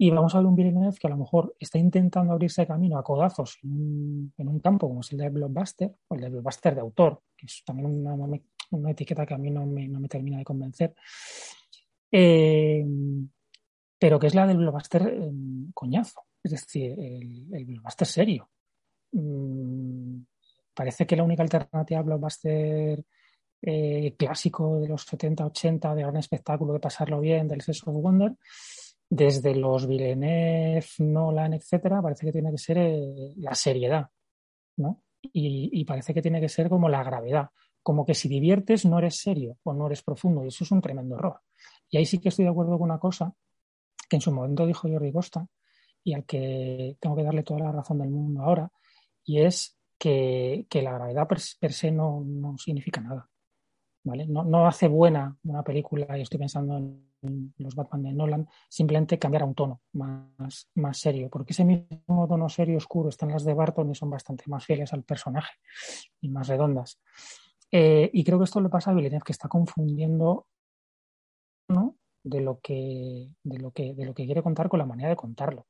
Y vamos a ver un Villeneuve que a lo mejor está intentando abrirse camino a codazos en un, campo como es el de blockbuster, o el de blockbuster de autor, que es también una, una etiqueta que a mí no me, no me termina de convencer. Eh, pero que es la del blockbuster eh, coñazo, es decir, el, el blockbuster serio. Mm, parece que la única alternativa al blockbuster eh, clásico de los 70, 80, de gran espectáculo, de pasarlo bien, del Sex of Wonder, desde los Villeneuve, Nolan, etcétera, parece que tiene que ser eh, la seriedad, ¿no? Y, parece que tiene que ser como la gravedad, como que si diviertes no eres serio o no eres profundo, y eso es un tremendo error. Y ahí sí que estoy de acuerdo con una cosa que en su momento dijo Jordi Costa y al que tengo que darle toda la razón del mundo ahora, y es que, la gravedad per, se no, no significa nada. No, hace buena una película, y estoy pensando en los Batman de Nolan, simplemente cambiar a un tono más, más serio, porque ese mismo tono serio oscuro está en las de Barton y son bastante más fieles al personaje y más redondas. Eh, y creo que esto le pasa a Villeneuve, que está confundiendo de, lo que, de, lo que, de lo que quiere contar con la manera de contarlo.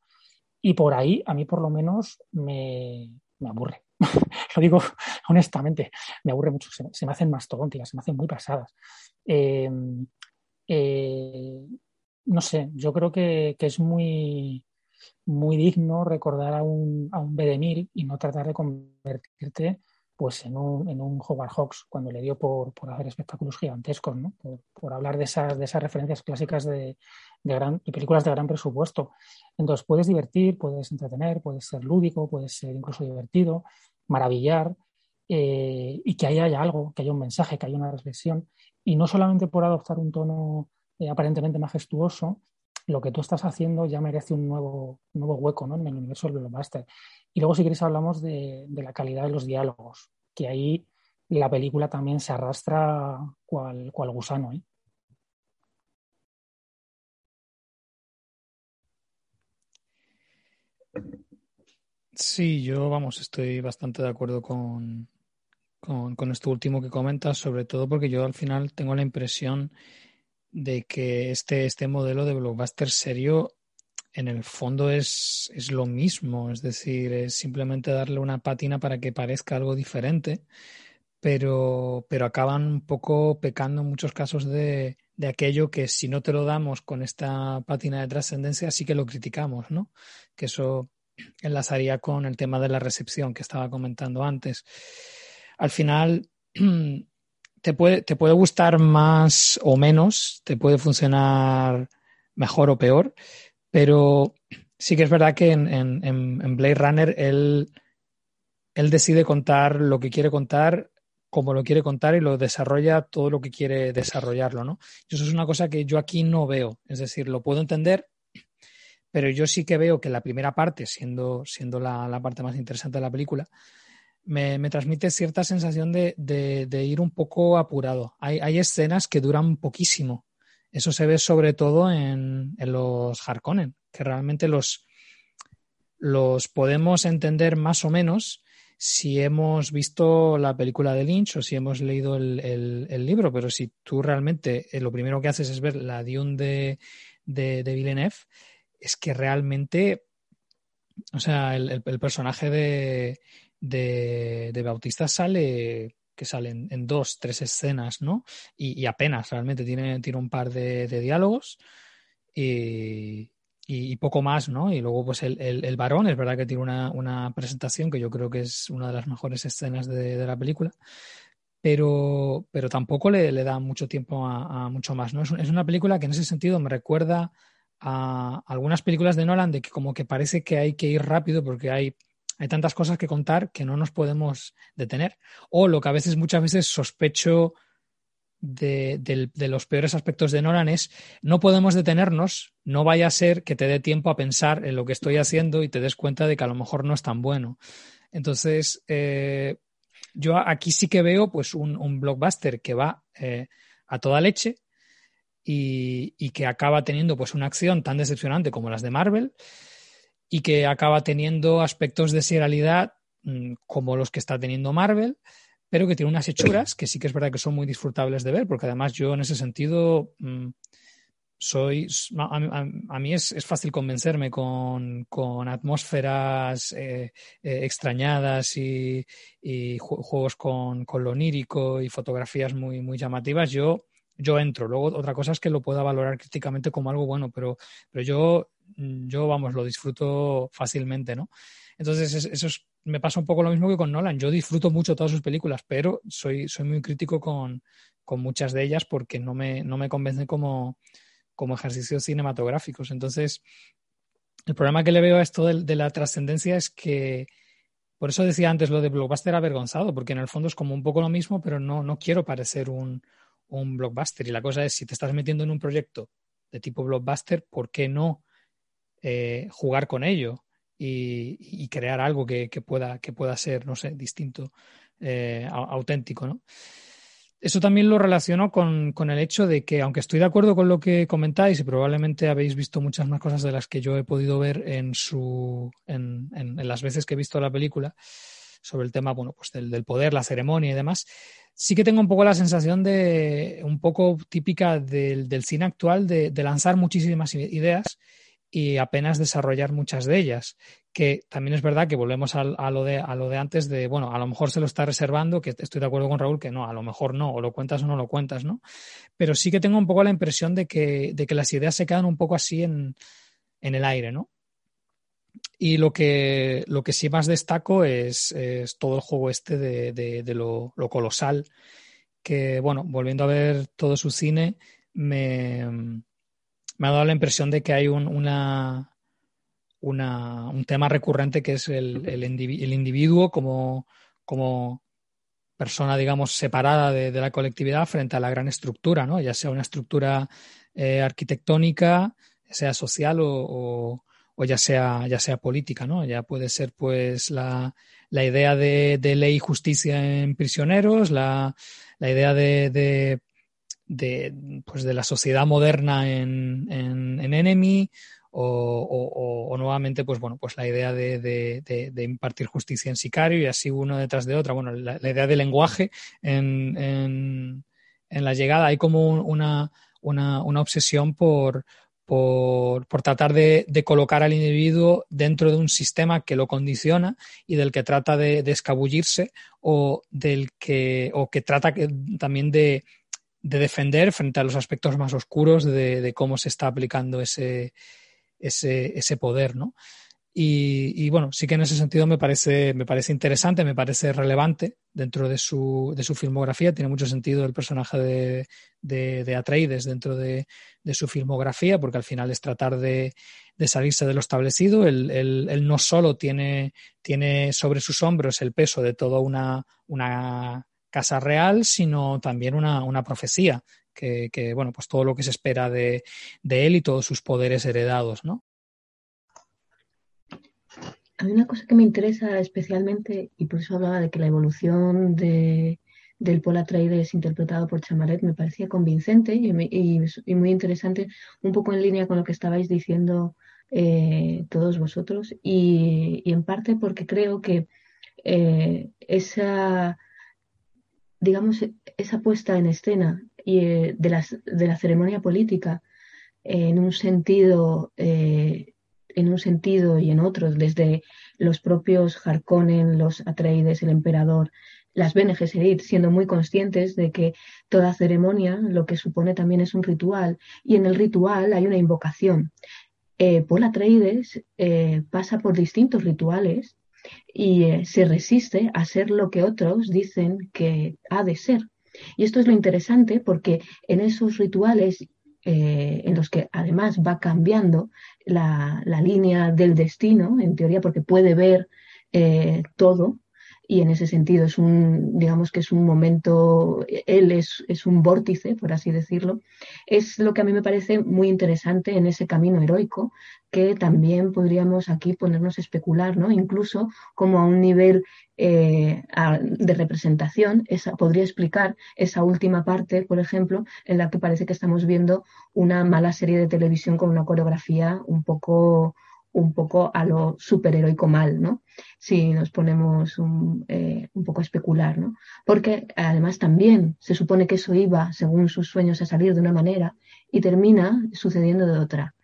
Y por ahí, a mí por lo menos, me, me aburre. Lo digo honestamente, me aburre mucho, se, me hacen mastodónticas, se me hacen muy pasadas. Eh, eh, no sé, yo creo que, es muy, muy digno recordar a un, a un Bedemir y no tratar de convertirte pues en un, en un Howard Hawks cuando le dio por, por hacer espectáculos gigantescos, ¿no? por, hablar de esas, de esas referencias clásicas de, de, gran, de películas de gran presupuesto. Entonces puedes divertir, puedes entretener, puedes ser lúdico, puedes ser incluso divertido, maravillar eh, y que ahí haya algo, que haya un mensaje, que haya una reflexión y no solamente por adoptar un tono eh, aparentemente majestuoso, lo que tú estás haciendo ya merece un nuevo, nuevo hueco ¿no? en el universo del blockbuster. Y luego, si quieres, hablamos de, la calidad de los diálogos, que ahí la película también se arrastra cual, cual gusano. ¿eh? Sí, yo, vamos, estoy bastante de acuerdo con, con, con, esto último que comentas, sobre todo porque yo al final tengo la impresión de que este, este modelo de blockbuster serio en el fondo es, es lo mismo, es decir, es simplemente darle una pátina para que parezca algo diferente, pero, pero acaban un poco pecando en muchos casos de, de aquello que si no te lo damos con esta pátina de trascendencia, sí que lo criticamos, ¿no? Que eso enlazaría con el tema de la recepción que estaba comentando antes. Al final, te puede, te puede gustar más o menos, te puede funcionar mejor o peor, pero sí que es verdad que en, en, Blade Runner él, él decide contar lo que quiere contar como lo quiere contar y lo desarrolla todo lo que quiere desarrollarlo, ¿no? Y eso es una cosa que yo aquí no veo. Es decir, lo puedo entender, pero yo sí que veo que la primera parte, siendo, siendo la, la parte más interesante de la película, me, transmite cierta sensación de, ir un poco apurado. Hay, escenas que duran poquísimo. Eso se ve sobre todo en, los Harkonnen, que realmente los, los podemos entender más o menos si hemos visto la película de Lynch o si hemos leído el, libro, pero si tú realmente eh, lo primero que haces es ver la Dune de, de, de Villeneuve, es que realmente, o sea, el personaje de, de, Bautista sale que salen en dos, tres escenas, ¿no? Y, apenas, realmente tiene, tiene un par de, diálogos y, poco más, ¿no? Y luego, pues el, el, varón, es verdad que tiene una, presentación que yo creo que es una de las mejores escenas de, la película, pero, pero tampoco le, le da mucho tiempo a, mucho más, ¿no? Es, es, una película que en ese sentido me recuerda a algunas películas de Nolan de que como que parece que hay que ir rápido porque hay hay tantas cosas que contar que no nos podemos detener. O lo que a veces, muchas veces sospecho de, los peores aspectos de Nolan es no podemos detenernos, no vaya a ser que te dé tiempo a pensar en lo que estoy haciendo y te des cuenta de que a lo mejor no es tan bueno. Entonces, eh, yo aquí sí que veo pues un, blockbuster que va eh, a toda leche y, y, que acaba teniendo pues una acción tan decepcionante como las de Marvel y que acaba teniendo aspectos de serialidad mm, como los que está teniendo Marvel, pero que tiene unas hechuras que sí que es verdad que son muy disfrutables de ver, porque además yo en ese sentido mm, soy a, mí es, fácil convencerme con, atmósferas eh, eh, extrañadas y, juegos con, con, lo onírico y fotografías muy, muy llamativas. Yo yo entro. Luego otra cosa es que lo pueda valorar críticamente como algo bueno, pero, pero yo, yo, vamos, lo disfruto fácilmente, ¿no? Entonces, eso me pasa un poco lo mismo que con Nolan. Yo disfruto mucho todas sus películas, pero soy, soy muy crítico con, con muchas de ellas porque no me, no me convencen como, como ejercicios cinematográficos. Entonces, el problema que le veo a esto de, la trascendencia es que, por eso decía antes lo de blockbuster avergonzado, porque en el fondo es como un poco lo mismo, pero no, no quiero parecer un, un blockbuster. Y la cosa es, si te estás metiendo en un proyecto de tipo blockbuster, ¿por qué no eh, jugar con ello y, crear algo que, pueda, que pueda ser, no sé, distinto, eh, auténtico, ¿no? Eso también lo relaciono con, el hecho de que, aunque estoy de acuerdo con lo que comentáis y probablemente habéis visto muchas más cosas de las que yo he podido ver en, su, en, las veces que he visto la película sobre el tema bueno, pues del, poder, la ceremonia y demás, sí que tengo un poco la sensación de, un poco típica del, cine actual, de lanzar muchísimas ideas y apenas desarrollar muchas de ellas. Que también es verdad que volvemos a, lo de, a lo de antes de, bueno, a lo mejor se lo está reservando, que estoy de acuerdo con Raúl, que no, a lo mejor no, o lo cuentas o no lo cuentas, ¿no? Pero sí que tengo un poco la impresión de que, de que las ideas se quedan un poco así en, en el aire, ¿no? Y lo que, lo que sí más destaco es, es todo el juego este de, de, de lo, lo, colosal, que, bueno, volviendo a ver todo su cine, me, me ha dado la impresión de que hay un, tema recurrente que es el, individuo como, persona, digamos, separada de, la colectividad frente a la gran estructura, ¿no? ya sea una estructura eh, arquitectónica, sea social o, ya, sea, política. ¿no? Ya puede ser pues la, la idea de, ley y justicia en prisioneros, la, la idea de, de de, pues de la sociedad moderna en, en, Enemy o, nuevamente pues bueno pues la idea de, de, impartir justicia en Sicario y así uno detrás de otra. Bueno la, idea del lenguaje en, en, en, la llegada. Hay como una, una, una obsesión por, por, por, tratar de, colocar al individuo dentro de un sistema que lo condiciona y del que trata de, de escabullirse o del que o que trata también de, de defender frente a los aspectos más oscuros de, de cómo se está aplicando ese, ese, ese poder, ¿no? Y, y, bueno, sí que en ese sentido me parece, me parece interesante, me parece relevante dentro de su, de su filmografía. Tiene mucho sentido el personaje de, de, de Atreides dentro de, de, su filmografía, porque al final es tratar de, salirse de lo establecido. Él, él, él, no solo tiene, tiene sobre sus hombros el peso de toda una, una casa real, sino también una, una profecía, que, bueno, pues todo lo que se espera de, de, él y todos sus poderes heredados, ¿no? Mí una cosa que me interesa especialmente, y por eso hablaba de que la evolución de, del Paul Atreides interpretado por Chamaret me parecía convincente y, muy interesante, un poco en línea con lo que estabais diciendo eh, todos vosotros, y, y, en parte porque creo que eh, esa digamos, esa puesta en escena y, eh, de, las, de la ceremonia política en un sentido eh, en un sentido y en otros, desde los propios Harkonnen, los Atreides, el emperador, las Bene Gesserit, siendo muy conscientes de que toda ceremonia lo que supone también es un ritual, y en el ritual hay una invocación. Eh, Paul Atreides eh, pasa por distintos rituales y eh, se resiste a ser lo que otros dicen que ha de ser. Y esto es lo interesante porque en esos rituales eh, en los que además va cambiando la, la, línea del destino, en teoría, porque puede ver eh, todo, y en ese sentido es un, digamos que es un momento, él es, es, un vórtice, por así decirlo, es lo que a mí me parece muy interesante en ese camino heroico, que también podríamos aquí ponernos a especular, ¿no? Incluso como a un nivel eh, de representación, esa, podría explicar esa última parte, por ejemplo, en la que parece que estamos viendo una mala serie de televisión con una coreografía un poco un poco a lo superheroico mal, ¿no? Si nos ponemos un, eh, un, poco a especular, ¿no? Porque además también se supone que eso iba, según sus sueños, a salir de una manera y termina sucediendo de otra.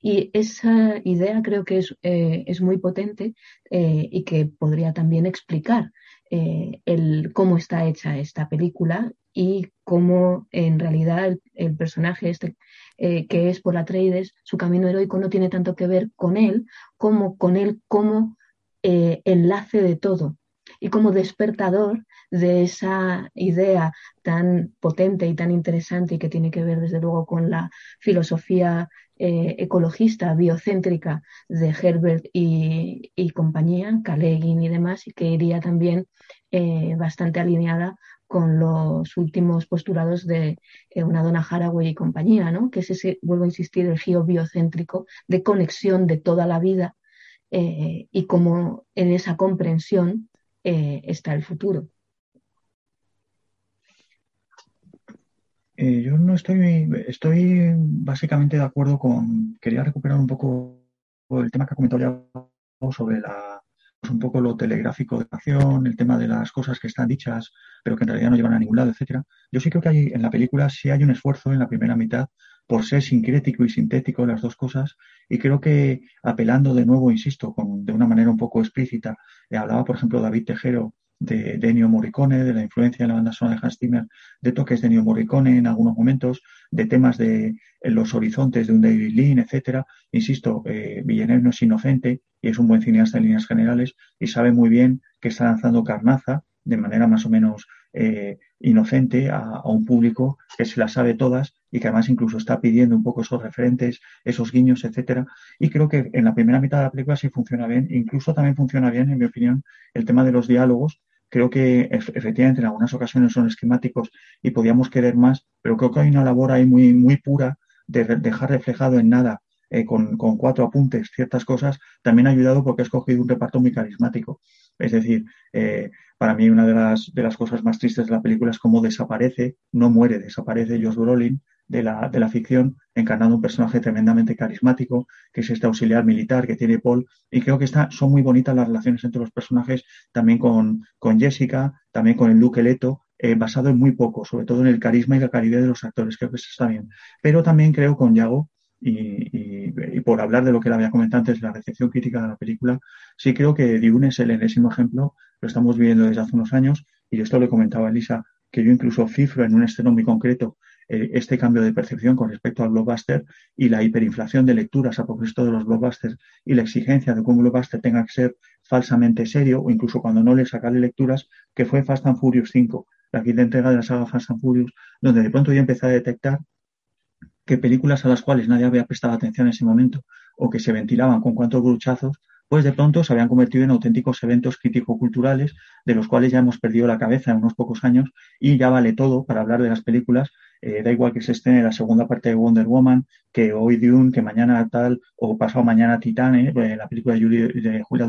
Y esa idea creo que es, eh, es muy potente eh, y que podría también explicar el cómo está hecha esta película y cómo en realidad el, personaje este eh, que es por Atreides, su camino heroico no tiene tanto que ver con él como con él como eh, enlace de todo y como despertador de esa idea tan potente y tan interesante y que tiene que ver desde luego con la filosofía eh, ecologista, biocéntrica de Herbert y, compañía, Kalegin y demás, y que iría también bastante alineada con los últimos postulados de eh, una dona Haraway y compañía, ¿no? que es ese, vuelvo a insistir, el giro biocéntrico de conexión de toda la vida y como en esa comprensión está el futuro. Eh, yo no estoy, estoy básicamente de acuerdo con, quería recuperar un poco el tema que ha comentado ya sobre la, un poco lo telegráfico de la acción, el tema de las cosas que están dichas, pero que en realidad no llevan a ningún lado, etcétera. Yo sí creo que hay, en la película sí hay un esfuerzo en la primera mitad por ser sincrético y sintético las dos cosas, y creo que apelando de nuevo, insisto, con, de una manera un poco explícita, eh, hablaba, por ejemplo, David Tejero de, Ennio Morricone, de la influencia de la banda sonora de Hans Zimmer, de toques de Ennio Morricone en algunos momentos, de temas de los horizontes de un David Lean, etcétera. Insisto, eh, Villeneuve no es inocente y es un buen cineasta en líneas generales y sabe muy bien que está lanzando carnaza de manera más o menos eh, inocente a, un público que se las sabe todas y que además incluso está pidiendo un poco esos referentes, esos guiños, etcétera. Y creo que en la primera mitad de la película sí funciona bien, incluso también funciona bien, en mi opinión, el tema de los diálogos. Creo que efectivamente en algunas ocasiones son esquemáticos y podíamos querer más, pero creo que hay una labor ahí muy, muy pura de dejar reflejado en nada eh, con, cuatro apuntes ciertas cosas, también ha ayudado porque ha escogido un reparto muy carismático. Es decir, eh, para mí una de las, de las cosas más tristes de la película es cómo desaparece, no muere, desaparece Josh Brolin de la, de la ficción, encarnando un personaje tremendamente carismático, que es este auxiliar militar que tiene Paul. Y creo que está, son muy bonitas las relaciones entre los personajes, también con, con Jessica, también con el Luke Leto, eh, basado en muy poco, sobre todo en el carisma y la calidad de los actores. Que eso está bien. Pero también creo con Yago, y, por hablar de lo que le había comentado antes, la recepción crítica de la película, sí creo que Dune es el enésimo ejemplo, lo estamos viviendo desde hace unos años, y esto le comentaba a Elisa, que yo incluso cifro en un estreno muy concreto eh, este cambio de percepción con respecto al blockbuster y la hiperinflación de lecturas a propósito de los blockbusters y la exigencia de que un blockbuster tenga que ser falsamente serio o incluso cuando no le sacarle lecturas, que fue Fast and Furious 5, la quinta entrega de la saga Fast and Furious, donde de pronto yo empecé a detectar que películas a las cuales nadie había prestado atención en ese momento o que se ventilaban con cuantos bruchazos, pues de pronto se habían convertido en auténticos eventos crítico-culturales de los cuales ya hemos perdido la cabeza en unos pocos años y ya vale todo para hablar de las películas. Eh, da igual que se esté en la segunda parte de Wonder Woman, que hoy Dune, que mañana tal, o pasado mañana Titane, eh, la película de, de Julia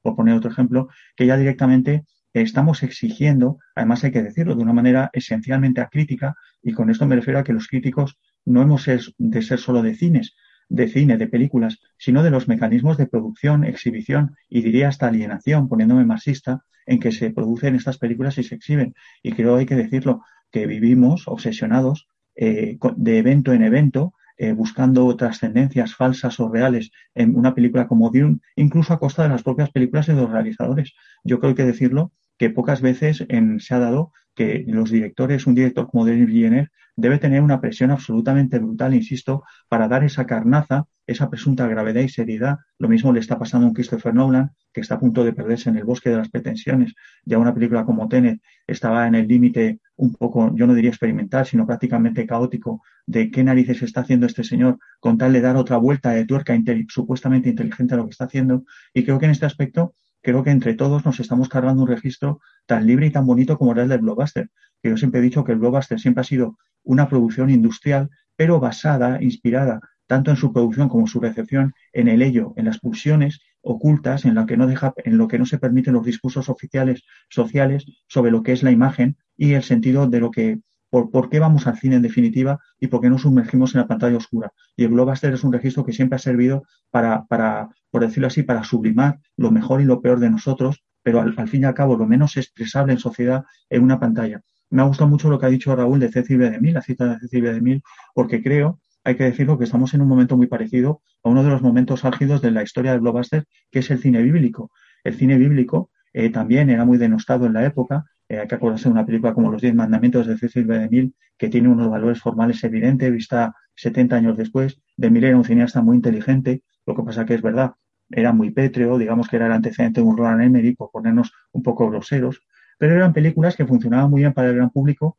por poner otro ejemplo, que ya directamente estamos exigiendo, además hay que decirlo de una manera esencialmente acrítica, y con esto me refiero a que los críticos no hemos de ser solo de cines, de cine, de películas, sino de los mecanismos de producción, exhibición y diría hasta alienación, poniéndome marxista, en que se producen estas películas y se exhiben. Y creo hay que decirlo, que vivimos obsesionados eh, de evento en evento, eh, buscando trascendencias falsas o reales en una película como Dune, incluso a costa de las propias películas de los realizadores. Yo creo que decirlo que pocas veces se ha dado que los directores, un director como Denis Villeneuve, debe tener una presión absolutamente brutal, insisto, para dar esa carnaza, esa presunta gravedad y seriedad. Lo mismo le está pasando a un Christopher Nolan, que está a punto de perderse en el bosque de las pretensiones. Ya una película como Tenet estaba en el límite un poco, yo no diría experimental, sino prácticamente caótico, de qué narices está haciendo este señor, con tal de dar otra vuelta de tuerca supuestamente inteligente a lo que está haciendo. Y creo que en este aspecto creo que entre todos nos estamos cargando un registro tan libre y tan bonito como el del blockbuster. Que yo siempre he dicho que el blockbuster siempre ha sido una producción industrial, pero basada, inspirada tanto en su producción como su recepción, en el ello, en las pulsiones ocultas, en lo que no deja, en lo que no se permiten los discursos oficiales sociales sobre lo que es la imagen y el sentido de lo que por, qué vamos al cine en definitiva y por qué nos sumergimos en la pantalla oscura. Y el blockbuster es un registro que siempre ha servido para, para por decirlo así, para sublimar lo mejor y lo peor de nosotros, pero al, fin y al cabo lo menos expresable en sociedad en una pantalla. Me ha gustado mucho lo que ha dicho Raúl de Cecilia de Mil, la cita de Cecilia de Mil, porque creo, hay que decirlo, que estamos en un momento muy parecido a uno de los momentos álgidos de la historia del blockbuster, que es el cine bíblico. El cine bíblico eh, también era muy denostado en la época hay que acordarse de una película como Los Diez Mandamientos de Cecil B. DeMille, que tiene unos valores formales evidentes, vista 70 años después. DeMille era un cineasta muy inteligente, lo que pasa que es verdad, era muy pétreo, digamos que era el antecedente de un Roland Emmerich, por ponernos un poco groseros, pero eran películas que funcionaban muy bien para el gran público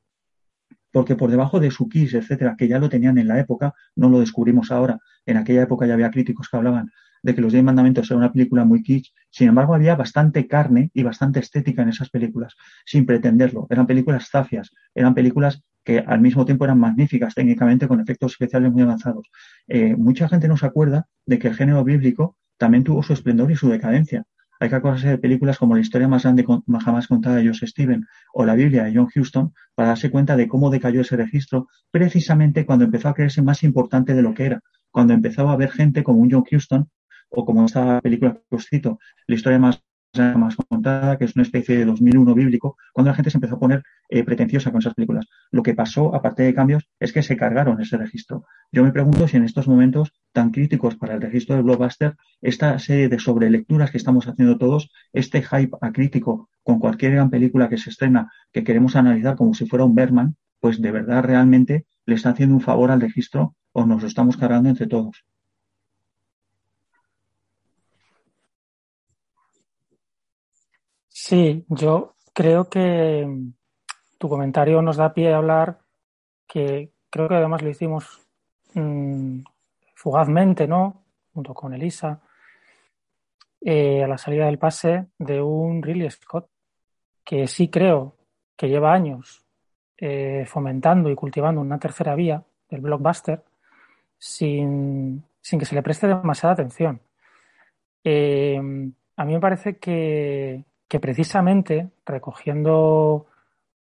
porque por debajo de su Kiss, etcétera, que ya lo tenían en la época, no lo descubrimos ahora, en aquella época ya había críticos que hablaban de que Los Diez Mandamientos era una película muy kitsch, sin embargo había bastante carne y bastante estética en esas películas, sin pretenderlo. Eran películas zafias, eran películas que al mismo tiempo eran magníficas técnicamente con efectos especiales muy avanzados. Eh, mucha gente no se acuerda de que el género bíblico también tuvo su esplendor y su decadencia. Hay que acordarse de películas como La historia más grande jamás contada de Joseph Steven o La Biblia de John Huston para darse cuenta de cómo decayó ese registro precisamente cuando empezó a creerse más importante de lo que era, cuando empezaba a haber gente como un John Huston o como esta película que os cito, La historia más más contada, que es una especie de 2001 bíblico, cuando la gente se empezó a poner eh, pretenciosa con esas películas. Lo que pasó, aparte de cambios, es que se cargaron ese registro. Yo me pregunto si en estos momentos tan críticos para el registro del blockbuster, esta serie de sobrelecturas que estamos haciendo todos, este hype acrítico con cualquier gran película que se estrena, que queremos analizar como si fuera un Berman, pues de verdad realmente le está haciendo un favor al registro o nos lo estamos cargando entre todos. Sí, yo creo que tu comentario nos da pie a hablar que creo que además lo hicimos mm, fugazmente, ¿no? Junto con Elisa, eh, a la salida del pase de un Ridley Scott, que sí creo que lleva años eh, fomentando y cultivando una tercera vía del blockbuster sin, sin que se le preste demasiada atención. Eh, a mí me parece que, que precisamente recogiendo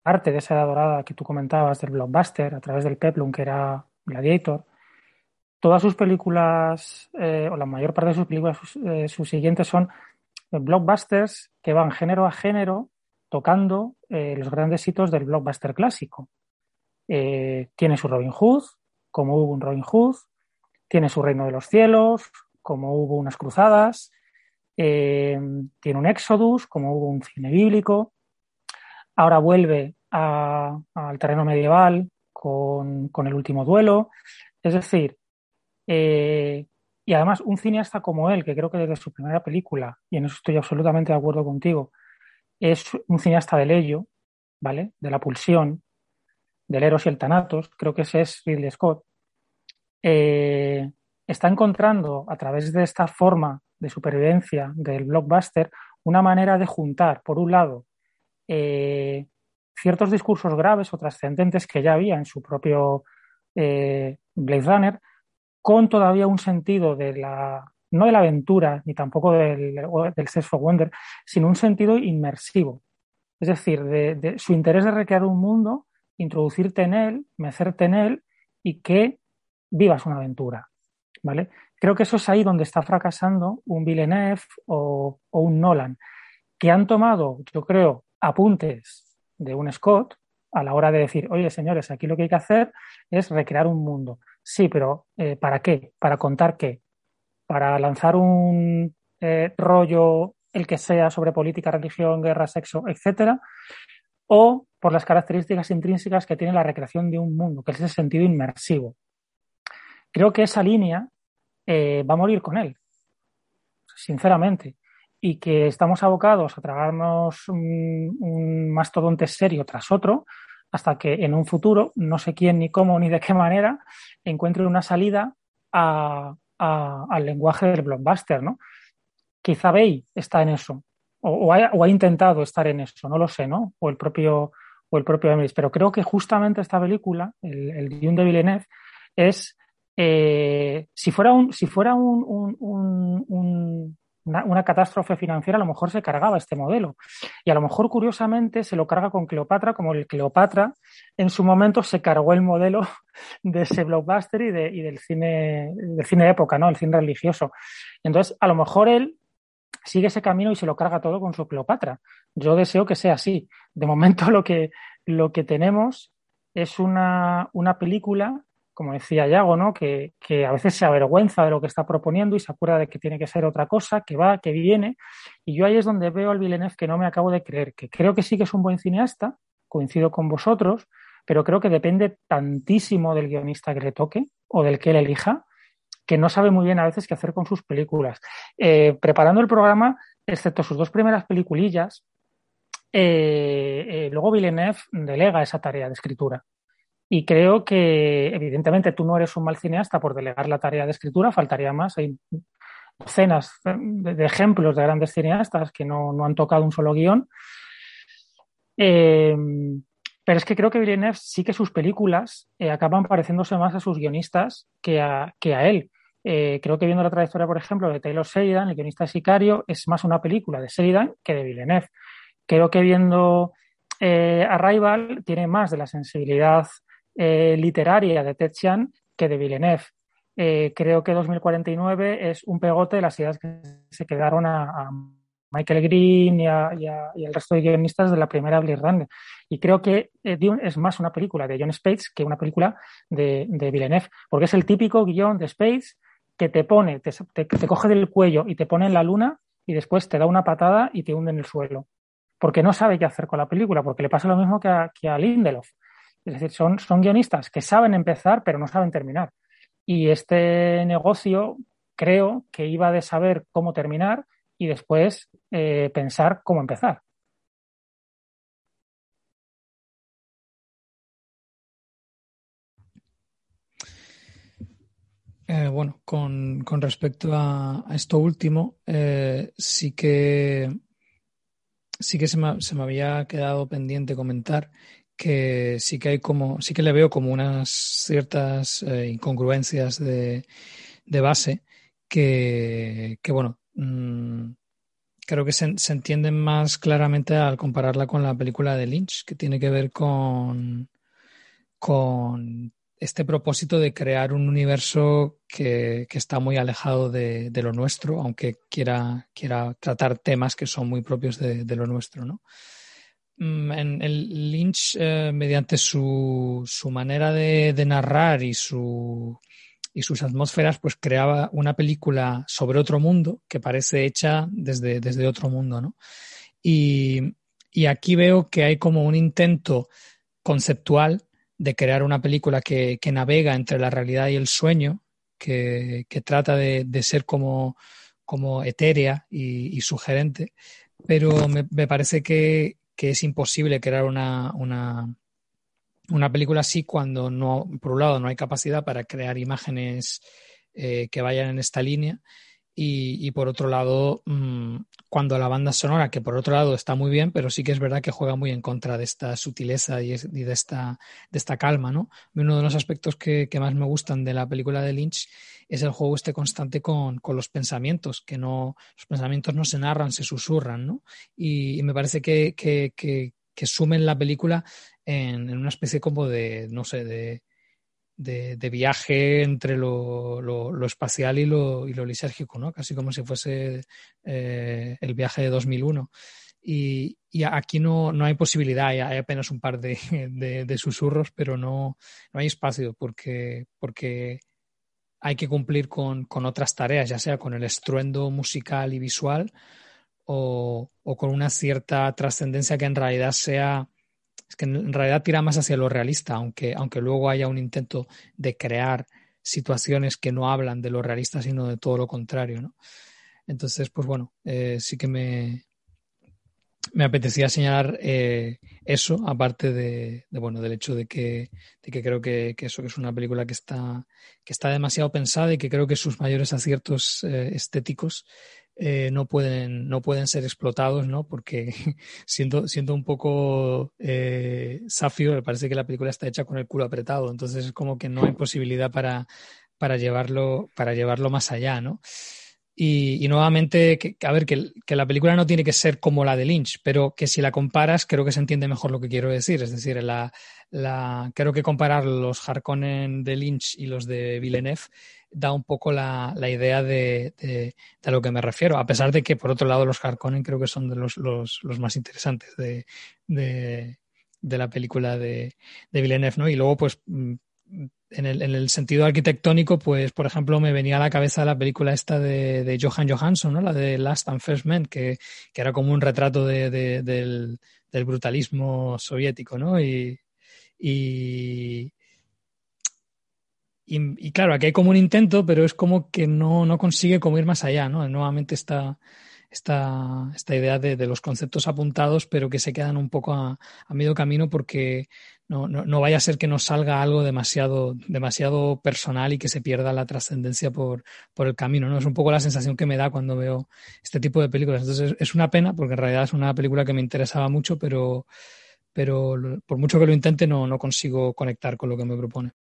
parte de esa edad dorada que tú comentabas del blockbuster a través del Peplum que era Gladiator, todas sus películas eh, o la mayor parte de sus películas eh, sus siguientes son blockbusters que van género a género tocando eh, los grandes hitos del blockbuster clásico. tiene su Robin Hood, como hubo un Robin Hood, tiene su Reino de los Cielos, como hubo unas cruzadas, eh, tiene un Exodus, como hubo un cine bíblico. Ahora vuelve al terreno medieval con, el último duelo. Es decir, eh, y además un cineasta como él, que creo que desde su primera película, y en eso estoy absolutamente de acuerdo contigo, es un cineasta del ello, ¿vale? De la pulsión, del Eros y el Thanatos, creo que ese es Ridley Scott. Eh, está encontrando a través de esta forma de supervivencia del blockbuster una manera de juntar, por un lado, eh, ciertos discursos graves o trascendentes que ya había en su propio eh, Blade Runner, con todavía un sentido de la, no de la aventura, ni tampoco del, del for Wonder, sino un sentido inmersivo. Es decir, de, su interés de recrear un mundo, introducirte en él, mecerte en él y que vivas una aventura. ¿Vale? Creo que eso es ahí donde está fracasando un Villeneuve o, un Nolan, que han tomado, yo creo, apuntes de un Scott a la hora de decir, oye, señores, aquí lo que hay que hacer es recrear un mundo. Sí, pero eh, ¿para qué? ¿Para contar qué? ¿Para lanzar un eh, rollo, el que sea, sobre política, religión, guerra, sexo, etcétera? ¿O por las características intrínsecas que tiene la recreación de un mundo, que es ese sentido inmersivo? Creo que esa línea eh, va a morir con él, sinceramente. Y que estamos abocados a tragarnos un, mastodonte serio tras otro hasta que en un futuro, no sé quién ni cómo ni de qué manera, encuentre una salida al lenguaje del blockbuster, ¿no? Quizá Bay está en eso, o, ha, intentado estar en eso, no lo sé, ¿no? O el propio, o el propio Emmerich. Pero creo que justamente esta película, el, el Dune de Villeneuve, es eh, si fuera, un, si fuera un, una, catástrofe financiera, a lo mejor se cargaba este modelo. Y a lo mejor, curiosamente, se lo carga con Cleopatra, como el Cleopatra en su momento se cargó el modelo de ese blockbuster y, de, y del cine del cine de época, ¿no? El cine religioso. Entonces, a lo mejor él sigue ese camino y se lo carga todo con su Cleopatra. Yo deseo que sea así. De momento lo que, lo que tenemos es una, una película como decía Yago, ¿no? Que, que, a veces se avergüenza de lo que está proponiendo y se acuerda de que tiene que ser otra cosa, que va, que viene. Y yo ahí es donde veo al Villeneuve que no me acabo de creer, que creo que sí que es un buen cineasta, coincido con vosotros, pero creo que depende tantísimo del guionista que le toque o del que él elija, que no sabe muy bien a veces qué hacer con sus películas. Eh, preparando el programa, excepto sus dos primeras peliculillas, eh, eh, luego Villeneuve delega esa tarea de escritura. Y creo que, evidentemente, tú no eres un mal cineasta por delegar la tarea de escritura, faltaría más. Hay docenas de, ejemplos de grandes cineastas que no, no han tocado un solo guion. Eh, pero es que creo que Villeneuve sí que sus películas eh, acaban pareciéndose más a sus guionistas que a, que a él. Eh, creo que viendo la trayectoria, por ejemplo, de Taylor Sheridan, el guionista de Sicario, es más una película de Sheridan que de Villeneuve. Creo que viendo eh, Arrival tiene más de la sensibilidad literaria de Ted Chiang que de Villeneuve. creo que 2049 es un pegote de las ideas que se quedaron a Michael Green y, a, y, el resto de guionistas de la primera Blade Runner. Y creo que eh, Dune es más una película de John Spates que una película de, de Villeneuve, porque es el típico guion de Spates que te pone, te, te, coge del cuello y te pone en la luna y después te da una patada y te hunde en el suelo. Porque no sabe qué hacer con la película, porque le pasa lo mismo que a, que a Lindelof. Es decir, son, son guionistas que saben empezar pero no saben terminar. Y este negocio creo que iba de saber cómo terminar y después eh, pensar cómo empezar. Eh, bueno, con, con, respecto a, esto último, eh, sí que sí que se me, se me, había quedado pendiente comentar que sí que hay como, sí que le veo como unas ciertas incongruencias de, de base que, que bueno, Mm, creo que se, se, entienden más claramente al compararla con la película de Lynch, que tiene que ver con, con este propósito de crear un universo que, que está muy alejado de, de, lo nuestro, aunque quiera, quiera tratar temas que son muy propios de, de lo nuestro, ¿no? Mm, en el Lynch, eh, mediante su, su manera de, narrar y su, y sus atmósferas, pues creaba una película sobre otro mundo que parece hecha desde, desde otro mundo, ¿no? Y, y aquí veo que hay como un intento conceptual de crear una película que, que navega entre la realidad y el sueño, que, que trata de, de, ser como, como etérea y, y sugerente, pero me parece que, que, es imposible crear una, una, una película así cuando no, por un lado, no hay capacidad para crear imágenes eh, que vayan en esta línea y, por otro lado, mmm, cuando la banda sonora, que por otro lado está muy bien, pero sí que es verdad que juega muy en contra de esta sutileza y, de, esta, de esta calma, ¿no? Uno de los aspectos que, más me gustan de la película de Lynch es el juego este constante con, con los pensamientos, que no, los pensamientos no se narran, se susurran, ¿no? Y, me parece que, que, que, que sumen la película en, en una especie como de, no sé, de, de, viaje entre lo, lo, espacial y lo, y lisérgico, ¿no? Casi como si fuese eh, el viaje de 2001. Y, y aquí no, no, hay posibilidad, hay, hay apenas un par de, de, de, susurros, pero no, no hay espacio porque, porque hay que cumplir con, con, otras tareas, ya sea con el estruendo musical y visual o, o con una cierta trascendencia que en realidad sea es que en realidad tira más hacia lo realista, aunque, aunque luego haya un intento de crear situaciones que no hablan de lo realista, sino de todo lo contrario, ¿no? Entonces, pues bueno, eh, sí que me, me apetecía señalar eh, eso, aparte de, bueno, del hecho de que, de que creo que, que, eso que es una película que está, que está demasiado pensada y que creo que sus mayores aciertos eh, estéticos eh, no, pueden, no pueden ser explotados, ¿no? Porque siento, siento un poco eh, safio, me parece que la película está hecha con el culo apretado, entonces es como que no hay posibilidad para, para, llevarlo, para llevarlo más allá, ¿no? Y, y nuevamente, que, a ver, que, que, la película no tiene que ser como la de Lynch, pero que si la comparas, creo que se entiende mejor lo que quiero decir. Es decir, la, la, creo que comparar los Harkonnen de Lynch y los de Villeneuve da un poco la, la idea de, de, de, a lo que me refiero, a pesar de que, por otro lado, los Harkonnen creo que son de los, los, los más interesantes de, de, la película de, Villeneuve, ¿no? Y luego, pues, mm, en el, en el, sentido arquitectónico, pues, por ejemplo, me venía a la cabeza la película esta de, Johan Johansson, ¿no? La de Last and First Men, que, que era como un retrato de, de, del, del, brutalismo soviético, ¿no? Y, y, claro, aquí hay como un intento, pero es como que no, no consigue como ir más allá, ¿no? Nuevamente está esta, esta idea de, de, los conceptos apuntados, pero que se quedan un poco a, a medio camino porque no, no, no, vaya a ser que nos salga algo demasiado, demasiado personal y que se pierda la trascendencia por, por el camino. ¿no? Es un poco la sensación que me da cuando veo este tipo de películas. Entonces es una pena porque en realidad es una película que me interesaba mucho, pero, pero por mucho que lo intente no, no consigo conectar con lo que me propone.